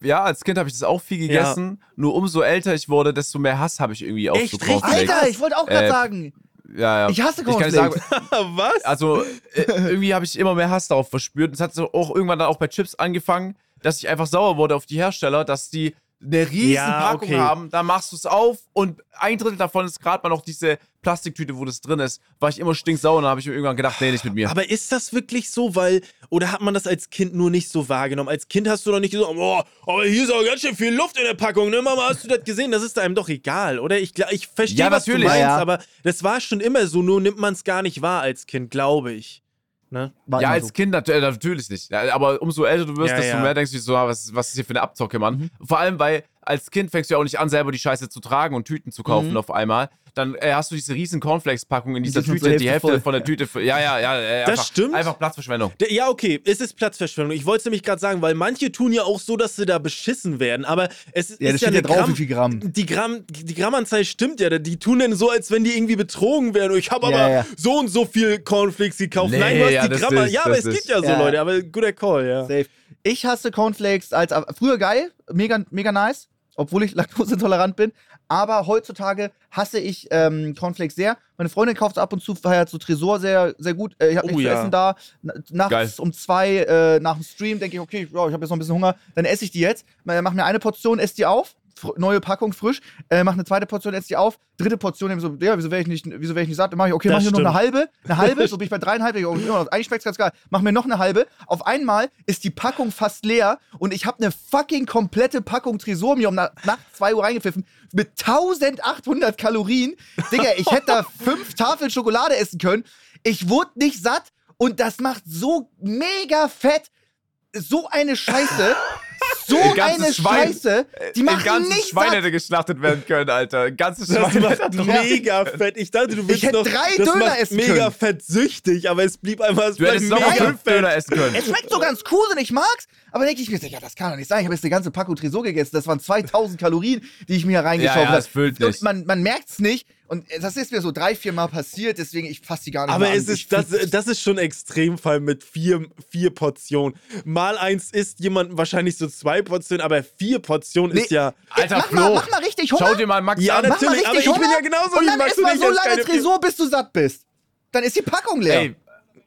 Speaker 3: Ja, als Kind habe ich das auch viel gegessen. Nur umso älter ich wurde, desto mehr Hass habe ich irgendwie auf
Speaker 1: Echt?
Speaker 3: so
Speaker 1: Richtig?
Speaker 3: Cornflakes.
Speaker 2: Alter, ich wollte auch gerade
Speaker 3: Äh,
Speaker 2: sagen,
Speaker 3: Ja, ja.
Speaker 2: ich hasse
Speaker 3: Ich kann
Speaker 2: Cornflakes.
Speaker 3: sagen,
Speaker 1: Was?
Speaker 3: also äh, irgendwie habe ich immer mehr Hass darauf verspürt. Es hat so auch irgendwann dann auch bei Chips angefangen, dass ich einfach sauer wurde auf die Hersteller, dass die eine riesen
Speaker 1: Ja,
Speaker 3: Packung
Speaker 1: okay.
Speaker 3: haben, da machst du es auf und ein Drittel davon ist gerade mal noch diese Plastiktüte, wo das drin ist. War ich immer stinksauer und dann habe ich mir irgendwann gedacht, nee, nicht mit mir.
Speaker 1: Aber ist das wirklich so, weil, oder hat man das als Kind nur nicht so wahrgenommen? Als Kind hast du doch nicht gesagt, boah, aber hier ist auch ganz schön viel Luft in der Packung, ne Mama, hast du das gesehen? Das ist einem doch egal, oder? Ich, ich verstehe,
Speaker 3: Ja,
Speaker 1: was du
Speaker 3: natürlich.
Speaker 1: meinst,
Speaker 2: Ja, ja.
Speaker 1: aber das war schon immer so, nur nimmt man es gar nicht wahr als Kind, glaube ich. Ne?
Speaker 2: War
Speaker 3: ja, als
Speaker 2: so.
Speaker 3: Kind äh, natürlich nicht. Aber umso älter du wirst,
Speaker 1: Ja,
Speaker 3: desto
Speaker 1: ja.
Speaker 3: mehr denkst du dir so, ah, was, was ist hier für eine Abzocke, Mann.
Speaker 2: Mhm.
Speaker 3: Vor allem, weil als Kind fängst du ja auch nicht an, selber die Scheiße zu tragen und Tüten zu kaufen
Speaker 2: Mhm.
Speaker 3: auf einmal. Dann äh, hast du diese riesen Cornflakes-Packung in dieser
Speaker 2: Die
Speaker 3: Tüte,
Speaker 2: zur
Speaker 3: die
Speaker 2: Hälfte
Speaker 3: Hälfte
Speaker 2: voll.
Speaker 3: von der Tüte. Für, ja, ja, ja. Äh,
Speaker 1: Das
Speaker 3: einfach,
Speaker 1: stimmt.
Speaker 3: Einfach Platzverschwendung.
Speaker 1: Der- Ja, okay, es ist Platzverschwendung. Ich wollte es nämlich gerade sagen, weil manche tun ja auch so, dass sie da beschissen werden. Aber es ist
Speaker 2: Ja, das
Speaker 1: ja
Speaker 2: steht ja
Speaker 1: eine
Speaker 2: drauf,
Speaker 1: Gramm,
Speaker 2: wie viel Gramm.
Speaker 1: Die, Gramm, die Grammanzahl stimmt ja. Die tun dann so, als wenn die irgendwie betrogen wären. Ich habe
Speaker 2: Ja,
Speaker 1: aber
Speaker 2: ja.
Speaker 1: so und so viel Cornflakes gekauft.
Speaker 3: Nee,
Speaker 1: Nein, du hast
Speaker 3: ja,
Speaker 1: die
Speaker 3: das
Speaker 1: Gramm.
Speaker 3: ist-
Speaker 1: Ja, aber es gibt
Speaker 3: ist-
Speaker 1: ja so
Speaker 2: Ja.
Speaker 1: Leute. Aber guter Call, ja.
Speaker 2: Safe. Ich hasse Cornflakes als früher geil, mega, mega nice, obwohl ich laktoseintolerant bin. Aber heutzutage hasse ich ähm, Cornflakes sehr. Meine Freundin kauft ab und zu feiert so Tresor sehr, sehr gut. Äh, ich habe
Speaker 1: Oh,
Speaker 2: nichts zu
Speaker 1: ja.
Speaker 2: essen da. Na- Nachts
Speaker 3: Geil.
Speaker 2: um zwei äh, nach dem Stream denke ich, okay, ja, ich habe jetzt noch ein bisschen Hunger. Dann esse ich die jetzt. Mach mir eine Portion, esse die auf. Neue Packung frisch. Äh, mach eine zweite Portion, esse die auf. Dritte Portion, eben so, ja, wieso wäre ich nicht, wieso wäre ich nicht satt? Dann mach ich, okay,
Speaker 1: Das
Speaker 2: mach ich nur noch eine halbe. Eine halbe, so bin ich bei dreieinhalb. Ich, oh, ja, eigentlich schmeckt's ganz geil. Mach mir noch eine halbe. Auf einmal ist die Packung fast leer und ich habe eine fucking komplette Packung Tresor mir um na nachts 2 Uhr reingepfiffen mit 1800 Kalorien. Digga, ich hätte da fünf Tafeln Schokolade essen können. Ich wurde nicht satt und das macht so mega fett. So eine Scheiße. So eine
Speaker 3: Schwein.
Speaker 2: Scheiße. Die
Speaker 3: Ein
Speaker 2: machen
Speaker 3: ganzes
Speaker 2: nichts
Speaker 3: Schwein hätte geschlachtet werden können, Alter. Ein ganzes
Speaker 1: Das
Speaker 3: Schwein.
Speaker 1: macht mega fett. Ich dachte, du willst
Speaker 2: hätte
Speaker 1: noch,
Speaker 2: drei
Speaker 1: das
Speaker 2: Döner
Speaker 1: macht
Speaker 2: essen
Speaker 1: mega
Speaker 2: können.
Speaker 1: fett süchtig, aber es blieb einfach, es
Speaker 3: Du hättest noch
Speaker 1: mega
Speaker 3: fünf
Speaker 1: fett.
Speaker 3: Döner essen können.
Speaker 2: Es schmeckt so ganz cool und ich mag's, aber denke ich mir, ja, das kann doch nicht sein. Ich habe jetzt eine ganze Packung Tresor gegessen. Das waren 2000 Kalorien, die ich mir hier reingeschaufelt
Speaker 3: Ja, ja,
Speaker 2: habe. man, man merkt's nicht. Und das ist mir so drei, vier Mal passiert, deswegen ich fasse die gar nicht
Speaker 1: Aber
Speaker 2: mehr an.
Speaker 1: es
Speaker 2: Ich
Speaker 1: ist, das, das ist schon ein Extremfall mit vier, vier Portionen. Mal eins isst jemand wahrscheinlich so zwei Portionen, aber vier Portionen ist
Speaker 2: Nee.
Speaker 1: ja.
Speaker 3: Alter,
Speaker 2: mach,
Speaker 3: Flo,
Speaker 2: mal, mach mal richtig Hunger.
Speaker 3: Schau dir mal Max
Speaker 1: Ja,
Speaker 3: an.
Speaker 2: mach mal
Speaker 1: natürlich,
Speaker 2: richtig
Speaker 1: aber ich bin
Speaker 2: Hunger
Speaker 1: ja genauso
Speaker 2: und
Speaker 1: wie
Speaker 2: dann
Speaker 1: Max
Speaker 2: isst
Speaker 1: und
Speaker 2: mal
Speaker 1: ich
Speaker 2: so
Speaker 1: esse
Speaker 2: lange Tresor, bis du satt bist. Dann ist die Packung leer.
Speaker 3: Ey,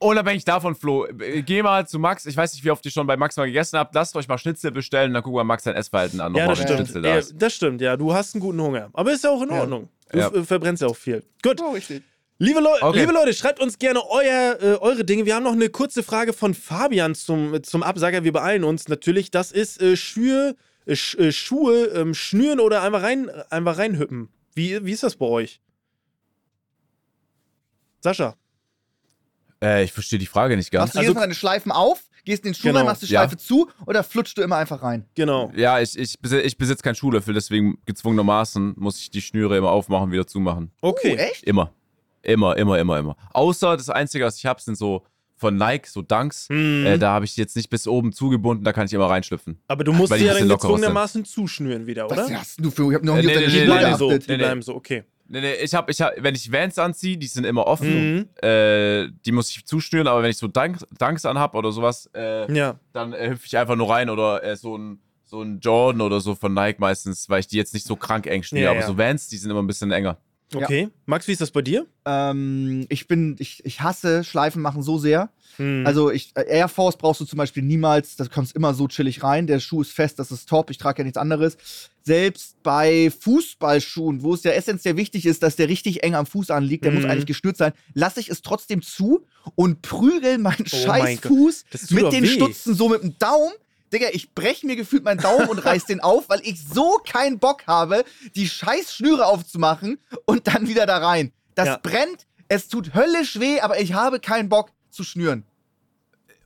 Speaker 3: unabhängig davon, Flo, äh, geh mal zu Max. Ich weiß nicht, wie oft ihr schon bei Max mal gegessen habt. Lasst euch mal Schnitzel bestellen, dann gucken wir Max sein Essverhalten an.
Speaker 1: Ja, das stimmt.
Speaker 3: Schnitzel da
Speaker 1: Ja,
Speaker 3: ist.
Speaker 1: das stimmt, ja. Du hast einen guten Hunger. Aber ist ja auch in
Speaker 2: Ja.
Speaker 1: Ordnung. Du
Speaker 3: Ja.
Speaker 1: f- verbrennst ja auch viel. Gut.
Speaker 2: Oh, richtig.
Speaker 1: Liebe, Leu
Speaker 3: Okay.
Speaker 1: liebe Leute, schreibt uns gerne euer, äh, eure Dinge. Wir haben noch eine kurze Frage von Fabian zum, zum Absager. Wir beeilen uns natürlich. Das ist äh, Schuhe, äh, äh, Schuhe ähm, schnüren oder einfach, rein, einfach reinhüppen. Wie, wie ist das bei euch? Sascha.
Speaker 3: Äh, ich verstehe die Frage nicht ganz.
Speaker 2: Machst du
Speaker 1: Also-
Speaker 2: jedes Mal deine Schleifen auf, gehst in den Schuh
Speaker 1: Genau.
Speaker 2: rein, machst die
Speaker 3: Ja.
Speaker 2: Schleife zu oder flutschst du immer einfach rein?
Speaker 1: Genau.
Speaker 3: Ja, ich, ich, besi- ich besitze keinen Schuhlöffel, deswegen gezwungenermaßen muss ich die Schnüre immer aufmachen und wieder zumachen.
Speaker 1: Okay.
Speaker 2: Oh, echt?
Speaker 3: Immer. Immer, immer, immer, immer. Außer das Einzige, was ich habe, sind so von Nike, so Dunks.
Speaker 1: Mhm.
Speaker 3: Äh, da habe ich die jetzt nicht bis oben zugebunden, da kann ich immer reinschlüpfen.
Speaker 1: Aber du musst
Speaker 3: die
Speaker 1: ja dann gezwungenermaßen zuschnüren wieder, oder?
Speaker 2: Was hast du für? Ich hab noch nie
Speaker 3: Äh,
Speaker 2: auf
Speaker 3: nee,
Speaker 2: deine
Speaker 3: nee, nee,
Speaker 1: bleiben so.
Speaker 3: Nee, nee.
Speaker 1: bleiben so, okay.
Speaker 3: Nee, nee, ich habe, ich hab, wenn ich Vans anziehe, die sind immer offen.
Speaker 1: Mhm.
Speaker 3: Äh, die muss ich zuschnüren, aber wenn ich so Dunks, Dunks anhab oder sowas, äh,
Speaker 1: Ja.
Speaker 3: dann äh, hüpfe ich einfach nur rein oder äh, so ein so ein Jordan oder so von Nike meistens, weil ich die jetzt nicht so krank eng schnüre.
Speaker 1: Ja,
Speaker 3: aber
Speaker 1: ja.
Speaker 3: so Vans, die sind immer ein bisschen enger.
Speaker 1: Okay. Max, wie ist das bei dir?
Speaker 2: Ähm, ich bin, ich, ich hasse Schleifen machen so sehr.
Speaker 1: Hm.
Speaker 2: Also ich, äh, Air Force brauchst du zum Beispiel niemals, da kommst immer so chillig rein. Der Schuh ist fest, das ist top. Ich trage ja nichts anderes. Selbst bei Fußballschuhen, wo es ja essentiell wichtig ist, dass der richtig eng am Fuß anliegt, der
Speaker 1: Mhm.
Speaker 2: muss eigentlich gestürzt sein, lasse ich es trotzdem zu und prügel meinen
Speaker 1: Oh
Speaker 2: scheiß
Speaker 1: mein.
Speaker 2: Fuß mit den
Speaker 1: weh.
Speaker 2: Stutzen so mit dem Daumen. Digga, ich breche mir gefühlt meinen Daumen und reiß den auf, weil ich so keinen Bock habe, die scheiß Schnüre aufzumachen und dann wieder da rein. Das
Speaker 1: Ja.
Speaker 2: brennt, es tut höllisch weh, aber ich habe keinen Bock zu schnüren.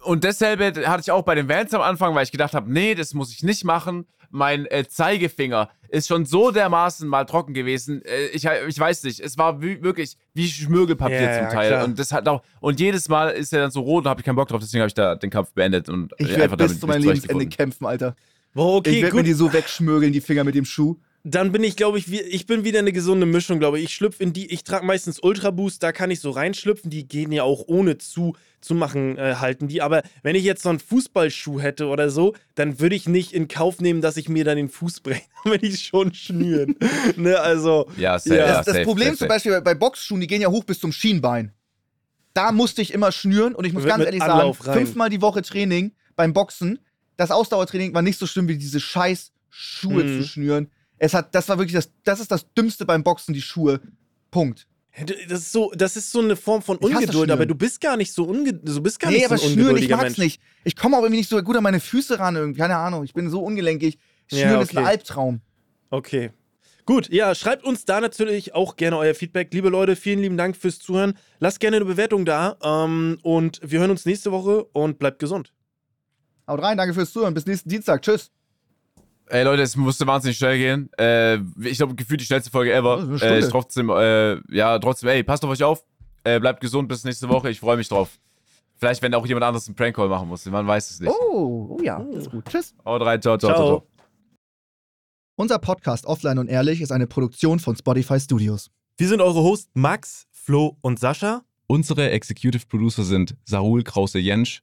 Speaker 3: Und dasselbe hatte ich auch bei den Vans am Anfang, weil ich gedacht habe, nee, das muss ich nicht machen. Mein äh, Zeigefinger ist schon so dermaßen mal trocken gewesen. Äh, ich, ich weiß nicht, es war wie, wirklich wie Schmirgelpapier
Speaker 1: Ja,
Speaker 3: zum
Speaker 1: ja,
Speaker 3: Teil.
Speaker 1: klar.
Speaker 3: Und das hat auch und jedes Mal ist er dann so rot und habe ich keinen Bock drauf. Deswegen habe ich da den Kampf beendet und
Speaker 2: Ich werde bis zu meinem Lebensende kämpfen, Alter.
Speaker 1: Boah, okay,
Speaker 2: ich werde mir die so wegschmürgeln, die Finger mit dem Schuh.
Speaker 1: Dann bin ich, glaube ich, wie, ich bin wieder eine gesunde Mischung, glaube ich. Ich schlüpfe in die, ich trage meistens Ultra Boost, da kann ich so reinschlüpfen. Die gehen ja auch ohne zu, zu machen, äh, halten die. Aber wenn ich jetzt so einen Fußballschuh hätte oder so, dann würde ich nicht in Kauf nehmen, dass ich mir dann den Fuß breche, wenn ich schon schnüren. ne, also.
Speaker 3: Ja, safe,
Speaker 1: Ja,
Speaker 2: das das
Speaker 3: safe,
Speaker 2: Problem
Speaker 3: safe,
Speaker 2: zum. Beispiel bei, bei Boxschuhen, die gehen ja hoch bis zum Schienbein. Da musste ich immer schnüren und ich muss ganz ehrlich
Speaker 1: Anlauf
Speaker 2: sagen,
Speaker 1: rein.
Speaker 2: fünfmal die Woche Training beim Boxen. Das Ausdauertraining war nicht so schlimm wie diese scheiß Schuhe
Speaker 1: Mhm.
Speaker 2: zu schnüren. Es hat, das war wirklich das, das ist das Dümmste beim Boxen, die Schuhe. Punkt.
Speaker 1: Das ist so, das ist so eine Form von Ungeduld, aber
Speaker 2: Schnüren.
Speaker 1: du bist gar nicht so unge du bist gar
Speaker 2: nee,
Speaker 1: nicht
Speaker 2: aber
Speaker 1: so ein
Speaker 2: Schnüren, ich mag's
Speaker 1: Mensch.
Speaker 2: nicht. Ich komme auch irgendwie nicht so gut an meine Füße ran, irgendwie. keine Ahnung. Ich bin so ungelenkig.
Speaker 1: Ja,
Speaker 2: Schnüren ist ein
Speaker 1: okay.
Speaker 2: Albtraum.
Speaker 1: Okay. Gut, ja, schreibt uns da natürlich auch gerne euer Feedback. Liebe Leute, vielen lieben Dank fürs Zuhören. Lasst gerne eine Bewertung da ähm, und wir hören uns nächste Woche und bleibt gesund.
Speaker 2: Haut rein, danke fürs Zuhören. Bis nächsten Dienstag. Tschüss.
Speaker 3: Ey Leute, es musste wahnsinnig schnell gehen. Äh, ich glaube, gefühlt die schnellste Folge ever.
Speaker 2: Eine
Speaker 3: Äh, trotzdem, äh, ja, trotzdem, ey, passt auf euch auf. Äh, bleibt gesund bis nächste Woche. Ich freue mich drauf. Vielleicht, wenn auch jemand anderes einen Prank-Call machen muss. Man weiß es nicht.
Speaker 2: Oh, oh ja, das ist gut. Tschüss.
Speaker 3: Haut rein, ciao, ciao, ciao.
Speaker 1: Ciao.
Speaker 3: ciao.
Speaker 2: Unser Podcast Offline und Ehrlich ist eine Produktion von Spotify Studios.
Speaker 1: Wir sind eure Hosts Max, Flo und Sascha.
Speaker 4: Unsere Executive Producer sind Sarul Krause-Jensch,